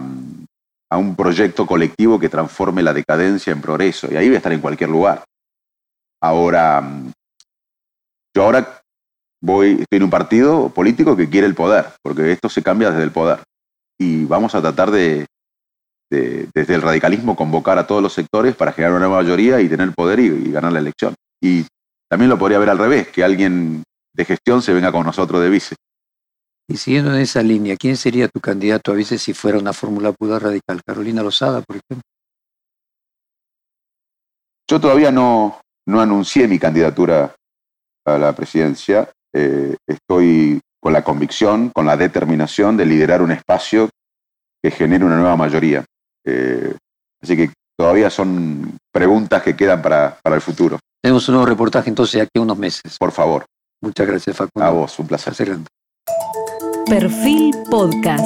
a un proyecto colectivo que transforme la decadencia en progreso. Y ahí voy a estar en cualquier lugar. Ahora, yo ahora voy, estoy en un partido político que quiere el poder, porque esto se cambia desde el poder. Y vamos a tratar de, desde el radicalismo, convocar a todos los sectores para generar una nueva mayoría y tener poder y, ganar la elección. Y también lo podría ver al revés, que alguien de gestión se venga con nosotros de vice. Y siguiendo en esa línea, ¿quién sería tu candidato a vice si fuera una fórmula pura radical? Carolina Lozada, por ejemplo. Yo todavía no, no anuncié mi candidatura a la presidencia, eh, estoy con la convicción, con la determinación de liderar un espacio que genere una nueva mayoría. Eh, así que todavía son preguntas que quedan para, para el futuro. Tenemos un nuevo reportaje entonces aquí unos meses. Por favor. Muchas gracias, Facundo. A vos, un placer. Perfil Podcast.